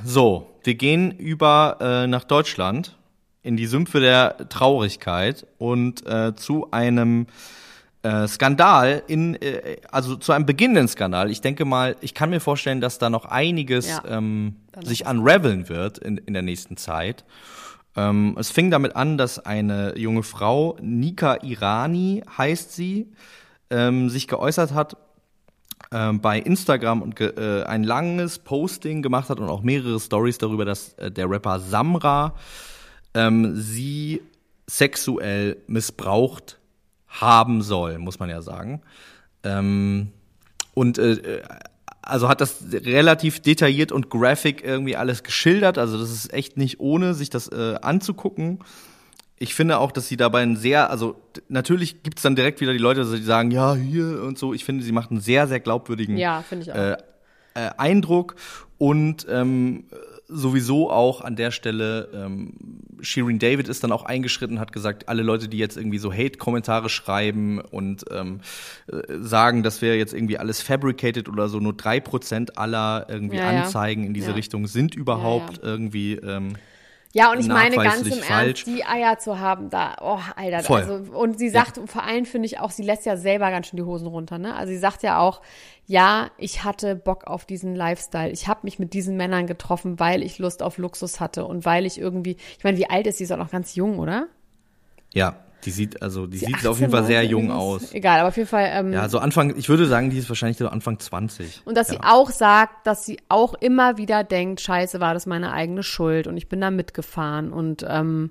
So, wir gehen über äh, nach Deutschland in die Sümpfe der Traurigkeit und äh, zu einem äh, Skandal in, äh, also zu einem beginnenden Skandal. Ich denke mal, ich kann mir vorstellen, dass da noch einiges Ja. ähm, sich unraveln wird in, in der nächsten Zeit. Ähm, es fing damit an, dass eine junge Frau, Nika Irani heißt sie, ähm, sich geäußert hat ähm, bei Instagram und äh, ein langes Posting gemacht hat und auch mehrere Stories darüber, dass äh, der Rapper Samra ähm, sie sexuell missbraucht haben soll, muss man ja sagen. Ähm, und äh, also hat das relativ detailliert und graphic irgendwie alles geschildert. Also das ist echt nicht ohne, sich das äh, anzugucken. Ich finde auch, dass sie dabei ein sehr, also natürlich gibt's dann direkt wieder die Leute, die sagen, ja, hier und so. Ich finde, sie macht einen sehr, sehr glaubwürdigen Ja, äh, äh, Eindruck und ähm, sowieso auch an der Stelle ähm, Shirin David ist dann auch eingeschritten, hat gesagt, alle Leute, die jetzt irgendwie so Hate-Kommentare schreiben und ähm, äh, sagen, das wäre jetzt irgendwie alles fabricated oder so, nur drei Prozent aller irgendwie Ja, ja. Anzeigen in diese Ja. Richtung sind überhaupt Ja, irgendwie ähm, Ja, und ich meine ganz im falsch. Ernst, die Eier zu haben, da, oh, Alter. Voll. Also, und sie sagt, vor allem finde ich auch, sie lässt ja selber ganz schön die Hosen runter, ne? Also sie sagt ja auch, ja, ich hatte Bock auf diesen Lifestyle. Ich habe mich mit diesen Männern getroffen, weil ich Lust auf Luxus hatte und weil ich irgendwie, ich meine, wie alt ist sie? Ist auch noch ganz jung, oder? ja, die sieht also die Sie sieht 18, auf jeden Fall sehr 19, jung aus. Egal, aber auf jeden Fall. Ähm, Ja, so Anfang, ich würde sagen, die ist wahrscheinlich so Anfang 20. Und dass ja. sie auch sagt, dass sie auch immer wieder denkt, scheiße, war das meine eigene Schuld und ich bin da mitgefahren und ähm,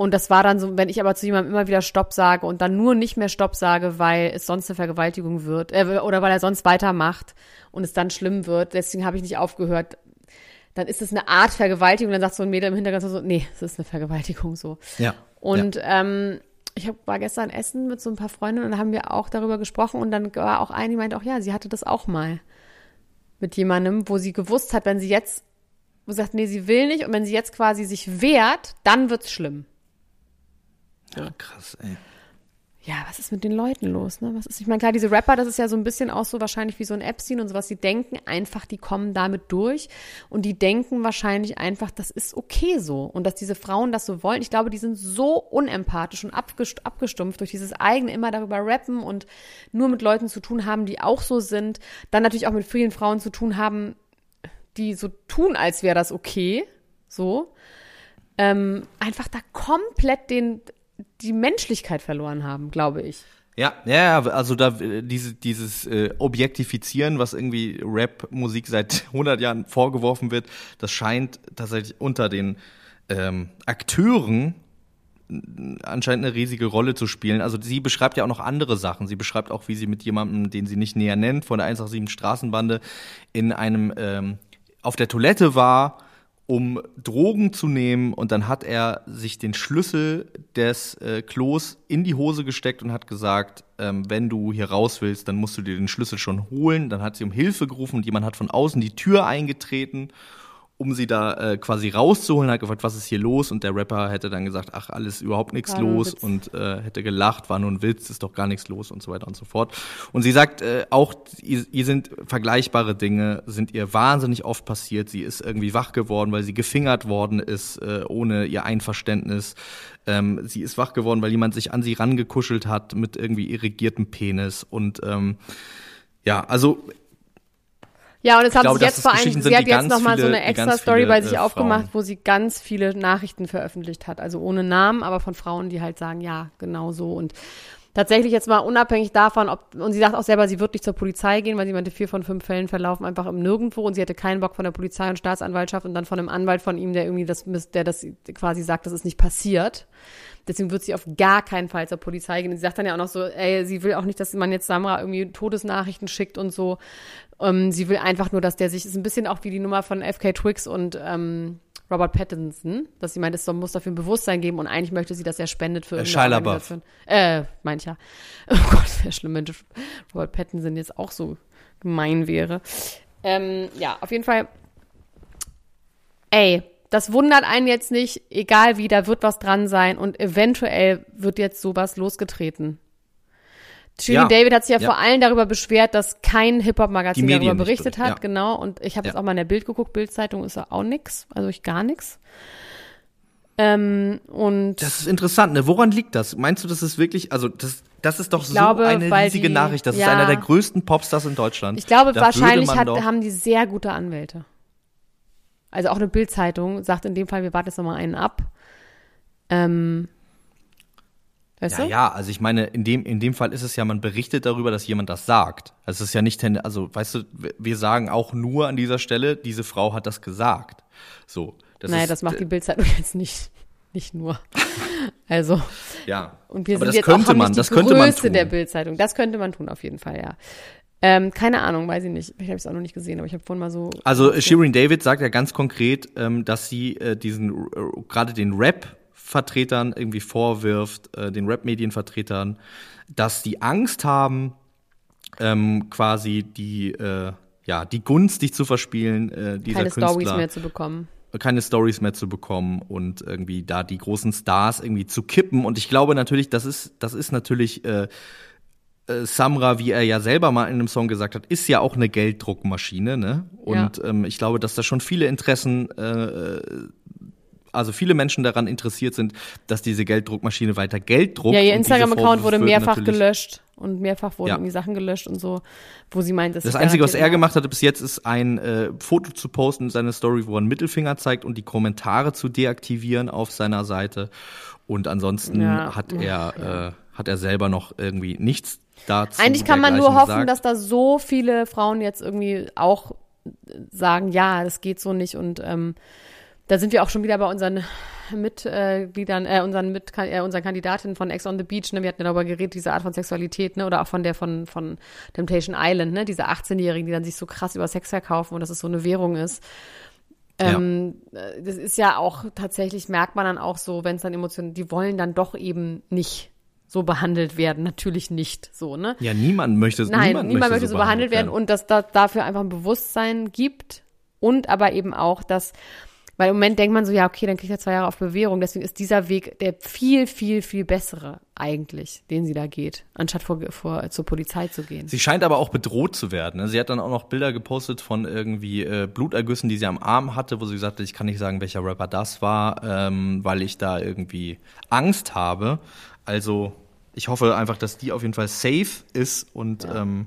und das war dann so, wenn ich aber zu jemandem immer wieder Stopp sage und dann nur nicht mehr Stopp sage, weil es sonst eine Vergewaltigung wird äh, oder weil er sonst weitermacht und es dann schlimm wird, deswegen habe ich nicht aufgehört, dann ist es eine Art Vergewaltigung, dann sagt so ein Mädel im Hintergrund so, nee, es ist eine Vergewaltigung so. Ja. Und ähm, ich hab, war gestern essen mit so ein paar Freundinnen und da haben wir auch darüber gesprochen und dann war auch eine, die meinte auch, ja, sie hatte das auch mal mit jemandem, wo sie gewusst hat, wenn sie jetzt, wo sie sagt, nee, sie will nicht und wenn sie jetzt quasi sich wehrt, dann wird's schlimm. ja, krass, ey. Ja, was ist mit den Leuten los, ne? Was ist, ich meine, klar, diese Rapper, das ist ja so ein bisschen auch so wahrscheinlich wie so ein Epstein und sowas. Die denken einfach, die kommen damit durch und die denken wahrscheinlich einfach, das ist okay so und dass diese Frauen das so wollen. Ich glaube, die sind so unempathisch und abgest abgestumpft durch dieses eigene immer darüber rappen und nur mit Leuten zu tun haben, die auch so sind. Dann natürlich auch mit vielen Frauen zu tun haben, die so tun, als wäre das okay, so. Ähm, einfach da komplett den, die Menschlichkeit verloren haben, glaube ich. Ja, ja, also da äh, diese, dieses äh, Objektifizieren, was irgendwie Rap-Musik seit 100 Jahren vorgeworfen wird, das scheint tatsächlich unter den ähm, Akteuren anscheinend eine riesige Rolle zu spielen. Also sie beschreibt ja auch noch andere Sachen. Sie beschreibt auch, wie sie mit jemandem, den sie nicht näher nennt, von der 187 Straßenbande in einem ähm, auf der Toilette war, um Drogen zu nehmen und dann hat er sich den Schlüssel des äh, Klos in die Hose gesteckt und hat gesagt, ähm, wenn du hier raus willst, dann musst du dir den Schlüssel schon holen. Dann hat sie um Hilfe gerufen und jemand hat von außen die Tür eingetreten, um sie da äh, quasi rauszuholen, hat gefragt, was ist hier los? Und der Rapper hätte dann gesagt, ach, alles überhaupt nichts los Witz. und äh, hätte gelacht, war nur ein Witz, ist doch gar nichts los und so weiter und so fort. Und sie sagt äh, auch, ihr, ihr sind vergleichbare Dinge, sind ihr wahnsinnig oft passiert. Sie ist irgendwie wach geworden, weil sie gefingert worden ist, äh, ohne ihr Einverständnis. Ähm, sie ist wach geworden, weil jemand sich an sie rangekuschelt hat mit irgendwie irrigiertem Penis. Und ähm, ja, also Ja, und jetzt haben glaube, sie jetzt vor allem, sie hat jetzt nochmal so eine extra Story bei sich äh, aufgemacht, wo sie ganz viele Nachrichten veröffentlicht hat. Also ohne Namen, aber von Frauen, die halt sagen, ja, genau so. Und tatsächlich jetzt mal unabhängig davon, ob, und sie sagt auch selber, sie wird nicht zur Polizei gehen, weil sie meinte, vier von fünf Fällen verlaufen einfach im Nirgendwo und sie hätte keinen Bock von der Polizei und Staatsanwaltschaft und dann von einem Anwalt von ihm, der irgendwie das, der das quasi sagt, das ist nicht passiert. Deswegen wird sie auf gar keinen Fall zur Polizei gehen. Sie sagt dann ja auch noch so, ey, sie will auch nicht, dass man jetzt Samra irgendwie Todesnachrichten schickt und so. Ähm, sie will einfach nur, dass der sich, ist ein bisschen auch wie die Nummer von FK Twix und ähm, Robert Pattinson, dass sie meint, es muss dafür ein Bewusstsein geben und eigentlich möchte sie, dass er spendet für Shia irgendeine. Organisation. Äh, meint ja. Oh Gott, wäre schlimm, wenn Robert Pattinson jetzt auch so gemein wäre. Ähm, ja, auf jeden Fall. Ey, das wundert einen jetzt nicht, egal wie, da wird was dran sein und eventuell wird jetzt sowas losgetreten. Shirin Ja. David hat sich ja, Ja. vor allem darüber beschwert, dass kein Hip-Hop-Magazin darüber berichtet hat, ja. genau. Und ich habe jetzt auch mal in der Bild geguckt, Bildzeitung ist ja auch nix, also ich gar nix. Ähm, und Das ist interessant, ne? Woran liegt das? Meinst du, das ist wirklich, also das, das ist doch so glaube, eine riesige die- Nachricht. Das ist einer der größten Popstars in Deutschland. ich glaube, Da wahrscheinlich hat, haben die sehr gute Anwälte. Also auch eine Bildzeitung sagt in dem Fall, wir warten jetzt nochmal einen ab. Ähm, weißt Ja, du? ja, also ich meine, in dem, in dem Fall ist es ja, man berichtet darüber, dass jemand das sagt. Also es ist ja nicht, also weißt du, wir sagen auch nur an dieser Stelle, diese Frau hat das gesagt. So. Das naja, ist, das macht die Bildzeitung jetzt nicht, nicht nur. Also, Ja. und wir Aber sind das jetzt könnte auch nicht man, die das könnte man Größe tun. der Bildzeitung. Das könnte man tun, auf jeden Fall, ja. Ähm, keine Ahnung, weiß ich nicht. Ich habe es auch noch nicht gesehen, aber ich habe vorhin mal so. Also Shirin David sagt ja ganz konkret, ähm, dass sie äh, diesen äh, gerade den Rap-Vertretern irgendwie vorwirft, äh, den Rap-Medienvertretern, dass die Angst haben, ähm, quasi die äh, ja die Gunst, zu verspielen äh, dieser keine Künstler, Stories mehr zu bekommen. keine Stories mehr zu bekommen und irgendwie da die großen Stars irgendwie zu kippen. Und ich glaube natürlich, das ist das ist natürlich äh, äh, Samra, wie er ja selber mal in einem Song gesagt hat, ist ja auch eine Gelddruckmaschine, ne? Und ähm, ich glaube, dass da schon viele Interessen, äh, also viele Menschen daran interessiert sind, dass diese Gelddruckmaschine weiter Geld druckt. Ja, ihr Instagram-Account wurde mehrfach gelöscht und mehrfach wurden Ja. irgendwie Sachen gelöscht und so, wo sie meint, dass Das sie Einzige, was er gemacht hatte bis jetzt, ist ein äh, Foto zu posten in seiner Story, wo er einen Mittelfinger zeigt und die Kommentare zu deaktivieren auf seiner Seite. Und ansonsten Ja. hat er äh, hat er selber noch irgendwie nichts dazu. Eigentlich kann man nur hoffen, gesagt. dass da so viele Frauen jetzt irgendwie auch sagen, ja, das geht so nicht und ähm, da sind wir auch schon wieder bei unseren Mitgliedern, äh, unseren mit äh, unseren Kandidatinnen von Ex on the Beach, ne, wir hatten ja darüber geredet, diese Art von Sexualität, ne, oder auch von der von von Temptation Island, ne, diese 18-Jährigen, die dann sich so krass über Sex verkaufen und dass es so eine Währung ist. Ähm, äh, Das ist ja auch tatsächlich, merkt man dann auch so, wenn es dann Emotionen, die wollen dann doch eben nicht so behandelt werden. Natürlich nicht so, ne? Ja, niemand möchte Nein, niemand, niemand, möchte so behandelt werden werden. und dass da dafür einfach ein Bewusstsein gibt und aber eben auch, dass, weil im Moment denkt man so, ja, okay, dann kriegt er zwei Jahre auf Bewährung, deswegen ist dieser Weg der viel, viel, viel bessere eigentlich, den sie da geht, anstatt vor, vor zur Polizei zu gehen. Sie scheint aber auch bedroht zu werden. ne? Sie hat dann auch noch Bilder gepostet von irgendwie äh, Blutergüssen, die sie am Arm hatte, wo sie gesagt hat, ich kann nicht sagen, welcher Rapper das war, ähm, weil ich da irgendwie Angst habe. Also ich hoffe einfach, dass die auf jeden Fall safe ist und ähm,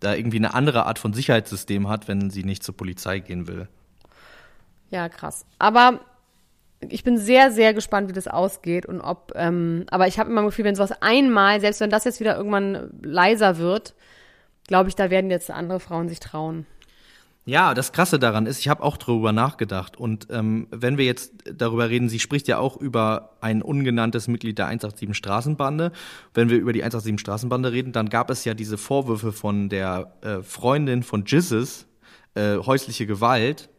da irgendwie eine andere Art von Sicherheitssystem hat, wenn sie nicht zur Polizei gehen will. Ja, krass. Aber ich bin sehr, sehr gespannt, wie das ausgeht und ob, ähm, aber ich habe immer Gefühl, wenn sowas einmal, selbst wenn das jetzt wieder irgendwann leiser wird, glaube ich, da werden jetzt andere Frauen sich trauen. Ja, das Krasse daran ist, ich habe auch darüber nachgedacht. Und ähm, wenn wir jetzt darüber reden, sie spricht ja auch über ein ungenanntes Mitglied der 187 Straßenbande. Wenn wir über die 187 Straßenbande reden, dann gab es ja diese Vorwürfe von der äh, Freundin von Jizzes, äh, häusliche Gewalt.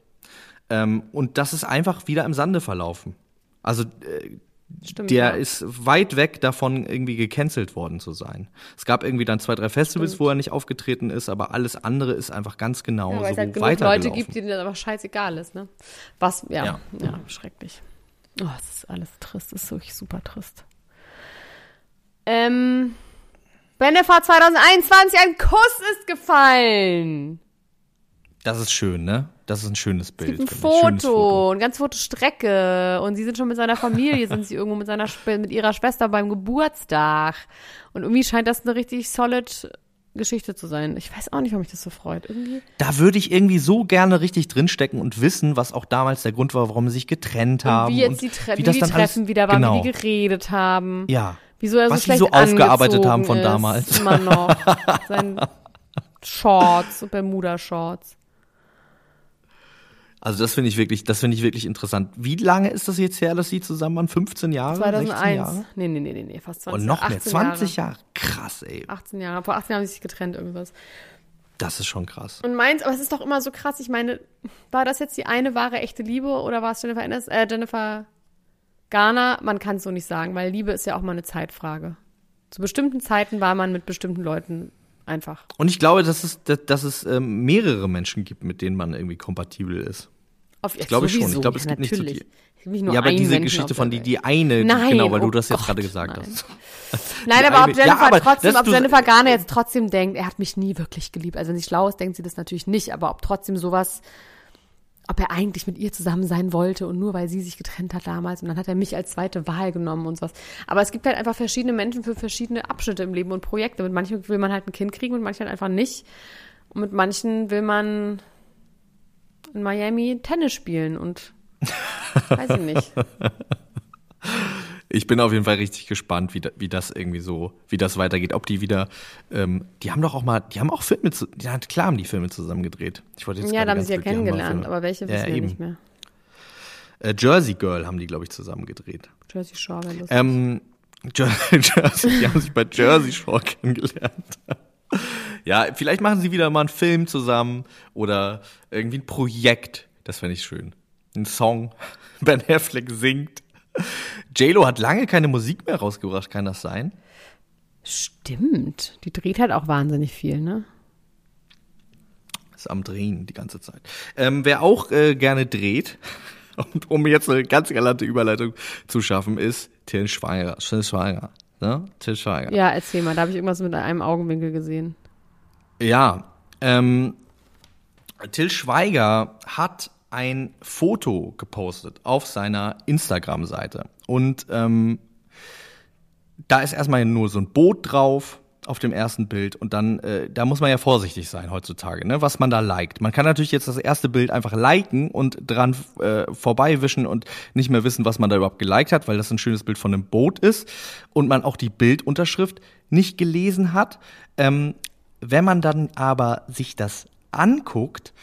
Ähm, und das ist einfach wieder im Sande verlaufen. Also äh, Stimmt. der ja. ist weit weg davon, irgendwie gecancelt worden zu sein. Es gab irgendwie dann zwei, drei Festivals, wo er nicht aufgetreten ist, aber alles andere ist einfach ganz genau Ja, so es halt genug. Leute gibt, denen das einfach scheißegal ist, ne? Was, ja, ja, Ja. schrecklich. Oh, es ist alles trist, es ist wirklich super trist. Ähm, Benefar 2021, ein Kuss ist gefallen. Das ist schön, ne? Das ist ein schönes Bild. Es gibt ein ich. Schönes Foto, eine ganz Fotostrecke und sie sind schon mit seiner Familie, sind sie irgendwo mit seiner mit ihrer Schwester beim Geburtstag und irgendwie scheint das eine richtig solid Geschichte zu sein. Ich weiß auch nicht, warum mich das so freut. Irgendwie. Da würde ich irgendwie so gerne richtig drinstecken und wissen, was auch damals der Grund war, warum sie sich getrennt haben. Und wie jetzt die, Tre wie wie das die Treffen alles, wieder waren, genau. wie die geredet haben. Ja. Wieso er so Was sie schlecht so aufgearbeitet haben von damals. Immer noch. Sein Shorts und Bermuda-Shorts. Also das finde ich wirklich, das finde ich wirklich interessant. Wie lange ist das jetzt her, dass sie zusammen waren? 15 Jahre? 16 2001. Jahre? Nee, nee, nee, nee, nee, fast 20 Und noch mehr, 18 20 Jahre. Jahre. Krass, ey. 18 Jahre. Vor 18 Jahren haben sie sich getrennt, irgendwas. Das ist schon krass. Und meins, aber es ist doch immer so krass. Ich meine, war das jetzt die eine wahre echte Liebe oder war es Jennifer, Anis, äh, Jennifer Garner? Man kann es so nicht sagen, weil Liebe ist ja auch mal eine Zeitfrage. Zu bestimmten Zeiten war man mit bestimmten Leuten einfach. Und ich glaube, dass es, dass, es ähm, mehrere Menschen gibt, mit denen man irgendwie kompatibel ist. Auf, Ich glaube schon. sowieso. Ich glaube, es ja, gibt nicht so natürlich. nicht nur Ja, aber diese Menschen Geschichte von die, die eine, Nein, genau, weil oh du das jetzt gerade gesagt nein. hast. Nein, aber ob eine- Ja, Jennifer aber trotzdem, ob Jennifer Garner jetzt trotzdem denkt, er hat mich nie wirklich geliebt. Also wenn sie schlau ist, denkt sie das natürlich nicht, aber ob trotzdem sowas, ob er eigentlich mit ihr zusammen sein wollte und nur weil sie sich getrennt hat damals und dann hat er mich als zweite Wahl genommen und sowas. Aber es gibt halt einfach verschiedene Menschen für verschiedene Abschnitte im Leben und Projekte. Mit manchen will man halt ein Kind kriegen, mit manchen halt einfach nicht. Und mit manchen will man in Miami Tennis spielen und weiß ich nicht. Ich bin auf jeden Fall richtig gespannt, wie, wie das irgendwie so, wie das weitergeht. Ob die wieder, ähm, die haben doch auch mal, die haben auch Filme, zu, ja klar haben die Filme zusammen gedreht. Ich wollte jetzt Ja, da haben sie ja kennengelernt, aber welche Ja, wissen wir eben. nicht mehr. Äh, Jersey Girl haben die, glaube ich, zusammen gedreht. Jersey Shore wäre lustig. Ähm, Jer Jersey, die haben sich bei Jersey Shore kennengelernt. ja, vielleicht machen sie wieder mal einen Film zusammen oder irgendwie ein Projekt. Das fände ich schön. Ein Song. Ben Affleck singt. JLo hat lange keine Musik mehr rausgebracht, kann das sein? Stimmt. Die dreht halt auch wahnsinnig viel, ne? Ist am Drehen die ganze Zeit. Ähm, wer auch äh, gerne dreht, und um jetzt eine ganz galante Überleitung zu schaffen, ist Till Schweiger. Till Schweiger. Ne? Till Schweiger. Ja, erzähl mal. Da habe ich irgendwas mit einem Augenwinkel gesehen. Ja, ähm, Till Schweiger hat ein Foto gepostet auf seiner Instagram-Seite. Und ähm, da ist erstmal nur so ein Boot drauf auf dem ersten Bild und dann, äh, da muss man ja vorsichtig sein heutzutage, ne, was man da liked. Man kann natürlich jetzt das erste Bild einfach liken und dran äh, vorbeiwischen und nicht mehr wissen, was man da überhaupt geliked hat, weil das ein schönes Bild von einem Boot ist und man auch die Bildunterschrift nicht gelesen hat. Ähm, wenn man dann aber sich das anguckt,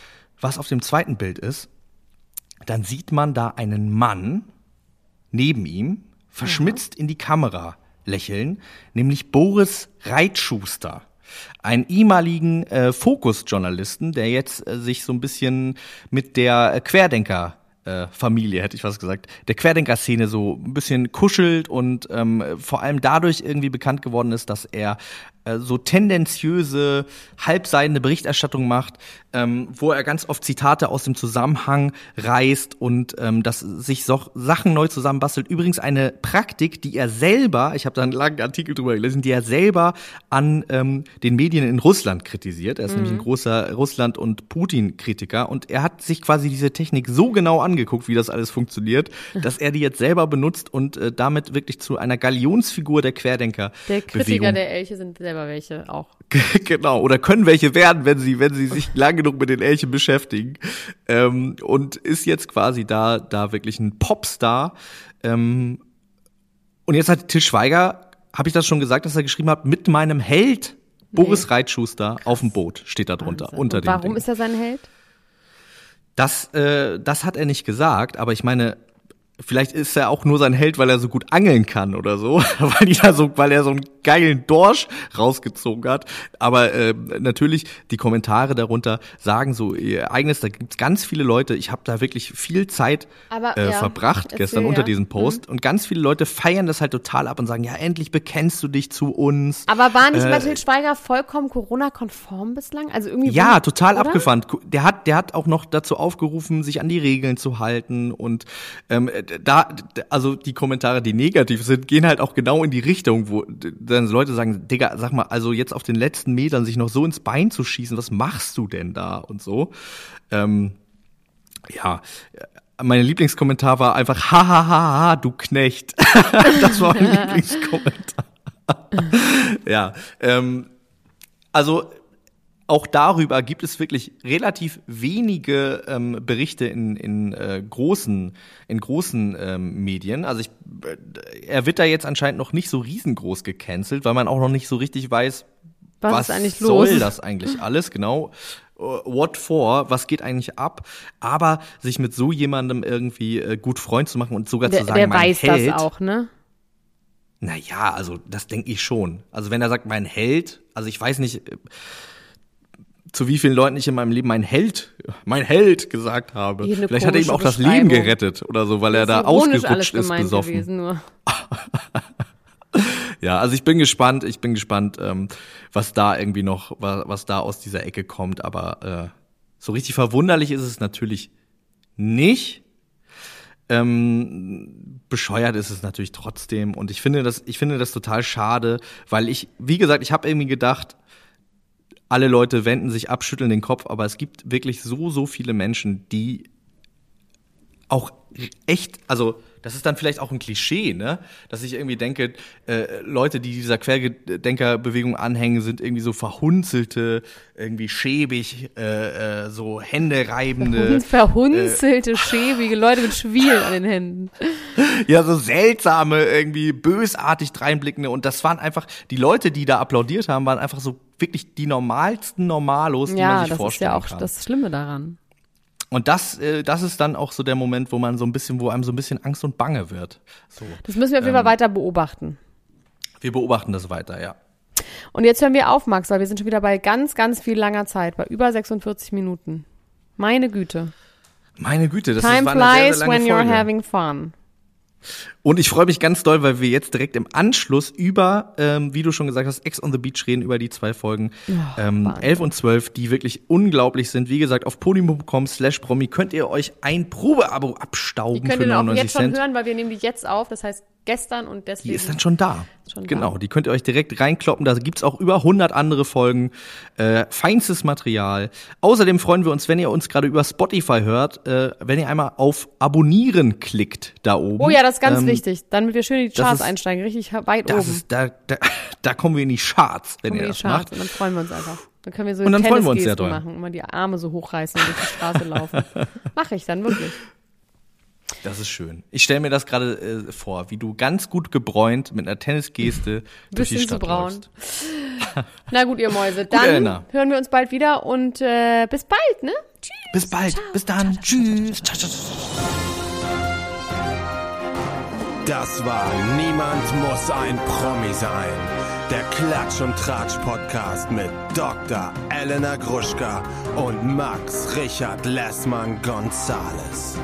was auf dem zweiten Bild ist, dann sieht man da einen Mann neben ihm, verschmitzt in die Kamera lächeln, nämlich Boris Reitschuster. Einen ehemaligen äh, Fokus-Journalisten, der jetzt äh, sich so ein bisschen mit der äh, Querdenker Familie, hätte ich was gesagt, der Querdenker-Szene so ein bisschen kuschelt und ähm, vor allem dadurch irgendwie bekannt geworden ist, dass er äh, so tendenziöse, halbseidene Berichterstattung macht, ähm, wo er ganz oft Zitate aus dem Zusammenhang reißt und ähm, dass sich so Sachen neu zusammenbastelt. Übrigens eine Praktik, die er selber, ich habe da einen langen Artikel drüber gelesen, die er selber an ähm, den Medien in Russland kritisiert. Er ist nämlich ein großer Russland- und Putin-Kritiker und er hat sich quasi diese Technik so genau angeguckt, wie das alles funktioniert, dass er die jetzt selber benutzt und äh, damit wirklich zu einer Galionsfigur der Querdenker Der Kritiker der Elche sind selber welche auch. genau, oder können welche werden, wenn sie, wenn sie sich lang genug mit den Elchen beschäftigen. Ähm, und ist jetzt quasi da, da wirklich ein Popstar. Ähm, und jetzt hat Til Schweiger, habe ich das schon gesagt, dass er geschrieben hat, mit meinem Held Boris Reitschuster auf dem Boot steht da drunter, Wahnsinn. unter Und dem Warum Ding. ist er sein Held? Das, äh, das hat er nicht gesagt, aber ich meine, vielleicht ist er auch nur sein Held, weil er so gut angeln kann oder so, weil, die so, weil er so einen geilen Dorsch rausgezogen hat. Aber äh, natürlich, die Kommentare darunter sagen so ihr eigenes, da gibt's ganz viele Leute, ich habe da wirklich viel Zeit Aber, äh, ja, verbracht erzähl, gestern unter ja. Mhm. diesem Post und ganz viele Leute feiern das halt total ab und sagen, ja, endlich bekennst du dich zu uns. Aber war nicht Äh, Mathilde Schweiger vollkommen Corona-konform bislang? Also irgendwie Ja, total oder? abgefahren. Der hat, der hat auch noch dazu aufgerufen, sich an die Regeln zu halten und ähm, da, also die Kommentare, die negativ sind, gehen halt auch genau in die Richtung, wo dann Leute sagen, Digga, sag mal, also jetzt auf den letzten Metern sich noch so ins Bein zu schießen, was machst du denn da und so? Ähm, ja, mein Lieblingskommentar war einfach, ha, ha, ha, ha, du Knecht. das war mein Lieblingskommentar. ja, ähm, also auch darüber gibt es wirklich relativ wenige ähm, Berichte in, in äh, großen, in großen ähm, Medien. Also ich, äh, er wird da jetzt anscheinend noch nicht so riesengroß gecancelt, weil man auch noch nicht so richtig weiß, Was, was, soll los? das eigentlich alles, genau. äh, What for? Was geht eigentlich ab? Aber sich mit so jemandem irgendwie äh, gut Freund zu machen und sogar Der, zu sagen, der mein weiß Held, das auch, ne? naja, also das denke ich schon. Also wenn er sagt, mein Held, also ich weiß nicht, äh, zu wie vielen Leuten ich in meinem Leben mein Held, mein Held gesagt habe. Vielleicht hat er ihm auch das Leben gerettet oder so, weil er da ausgerutscht ist besoffen. gewesen. Ja, also ich bin gespannt, ich bin gespannt, ähm, was da irgendwie noch, was, was da aus dieser Ecke kommt. Aber äh, so richtig verwunderlich ist es natürlich nicht. Ähm, bescheuert ist es natürlich trotzdem. Und ich finde das, ich finde das total schade, weil ich, wie gesagt, ich habe irgendwie gedacht, alle Leute wenden sich ab, schütteln den Kopf, aber es gibt wirklich so, so viele Menschen, die auch echt, also das ist dann vielleicht auch ein Klischee, ne? Dass ich irgendwie denke, äh, Leute, die dieser Querdenkerbewegung anhängen, sind irgendwie so verhunzelte, irgendwie schäbig, äh, äh, so Hände reibende, Und verhunzelte, schäbige Leute mit Schwielen an den Händen. ja, so seltsame, irgendwie bösartig dreinblickende. Und das waren einfach, die Leute, die da applaudiert haben, waren einfach so wirklich die normalsten Normalos, die man Ja, sich das ist vorstellen ja auch kann. das Schlimme daran. Und das, äh, das ist dann auch so der Moment, wo man so ein bisschen, wo einem so ein bisschen Angst und Bange wird. So. Das müssen wir auf jeden Ähm. Fall weiter beobachten. Wir beobachten das weiter, ja. Und jetzt hören wir auf, Max, weil wir sind schon wieder bei ganz, ganz viel langer Zeit, bei über 46 Minuten. Meine Güte. Meine Güte, das Time ist, war eine sehr, flies sehr lange when you're Folge. having fun. Und ich freue mich ganz doll, weil wir jetzt direkt im Anschluss über, ähm, wie du schon gesagt hast, Ex on the Beach reden, über die zwei Folgen ähm, Wahnsinn. 11 und 12, die wirklich unglaublich sind. Wie gesagt, auf podium.com slash promi könnt ihr euch ein Probeabo Die abstauben könnt für ihr auch 99 jetzt schon Cent. hören, weil wir nehmen die jetzt auf, das heißt gestern und Die deswegen. ist dann schon da. Schon da. genau, die könnt ihr euch direkt reinkloppen. Da gibt's auch über 100 andere Folgen. Äh, feinstes Material. Außerdem freuen wir uns, wenn ihr uns gerade über Spotify hört, äh, wenn ihr einmal auf Abonnieren klickt da oben. oh ja, das ist ganz Ähm, wichtig. Damit wir schön in die Charts ist- einsteigen, richtig weit oben. ist, da, da, da kommen wir in die Charts, wenn Kommen ihr die das Charts macht. und dann freuen wir uns einfach. Dann können wir so Und dann freuen wir uns Tennisgesten sehr doll. machen, immer die Arme so hochreißen und durch die Straße laufen. Mache ich dann wirklich. Das ist schön. Ich stelle mir das gerade äh, vor, wie du ganz gut gebräunt mit einer Tennisgeste durch die Bisschen zu Stadt braun. Na gut, ihr Mäuse, dann Elena. hören wir uns bald wieder und äh, bis bald, ne? Tschüss. Bis bald. Bis dann. Tschüss. Ciao, ciao, ciao. Das war Niemand muss ein Promi sein. Der Klatsch und Tratsch Podcast mit Dr. Elena Gruschka und Max Richard Lessmann Gonzales.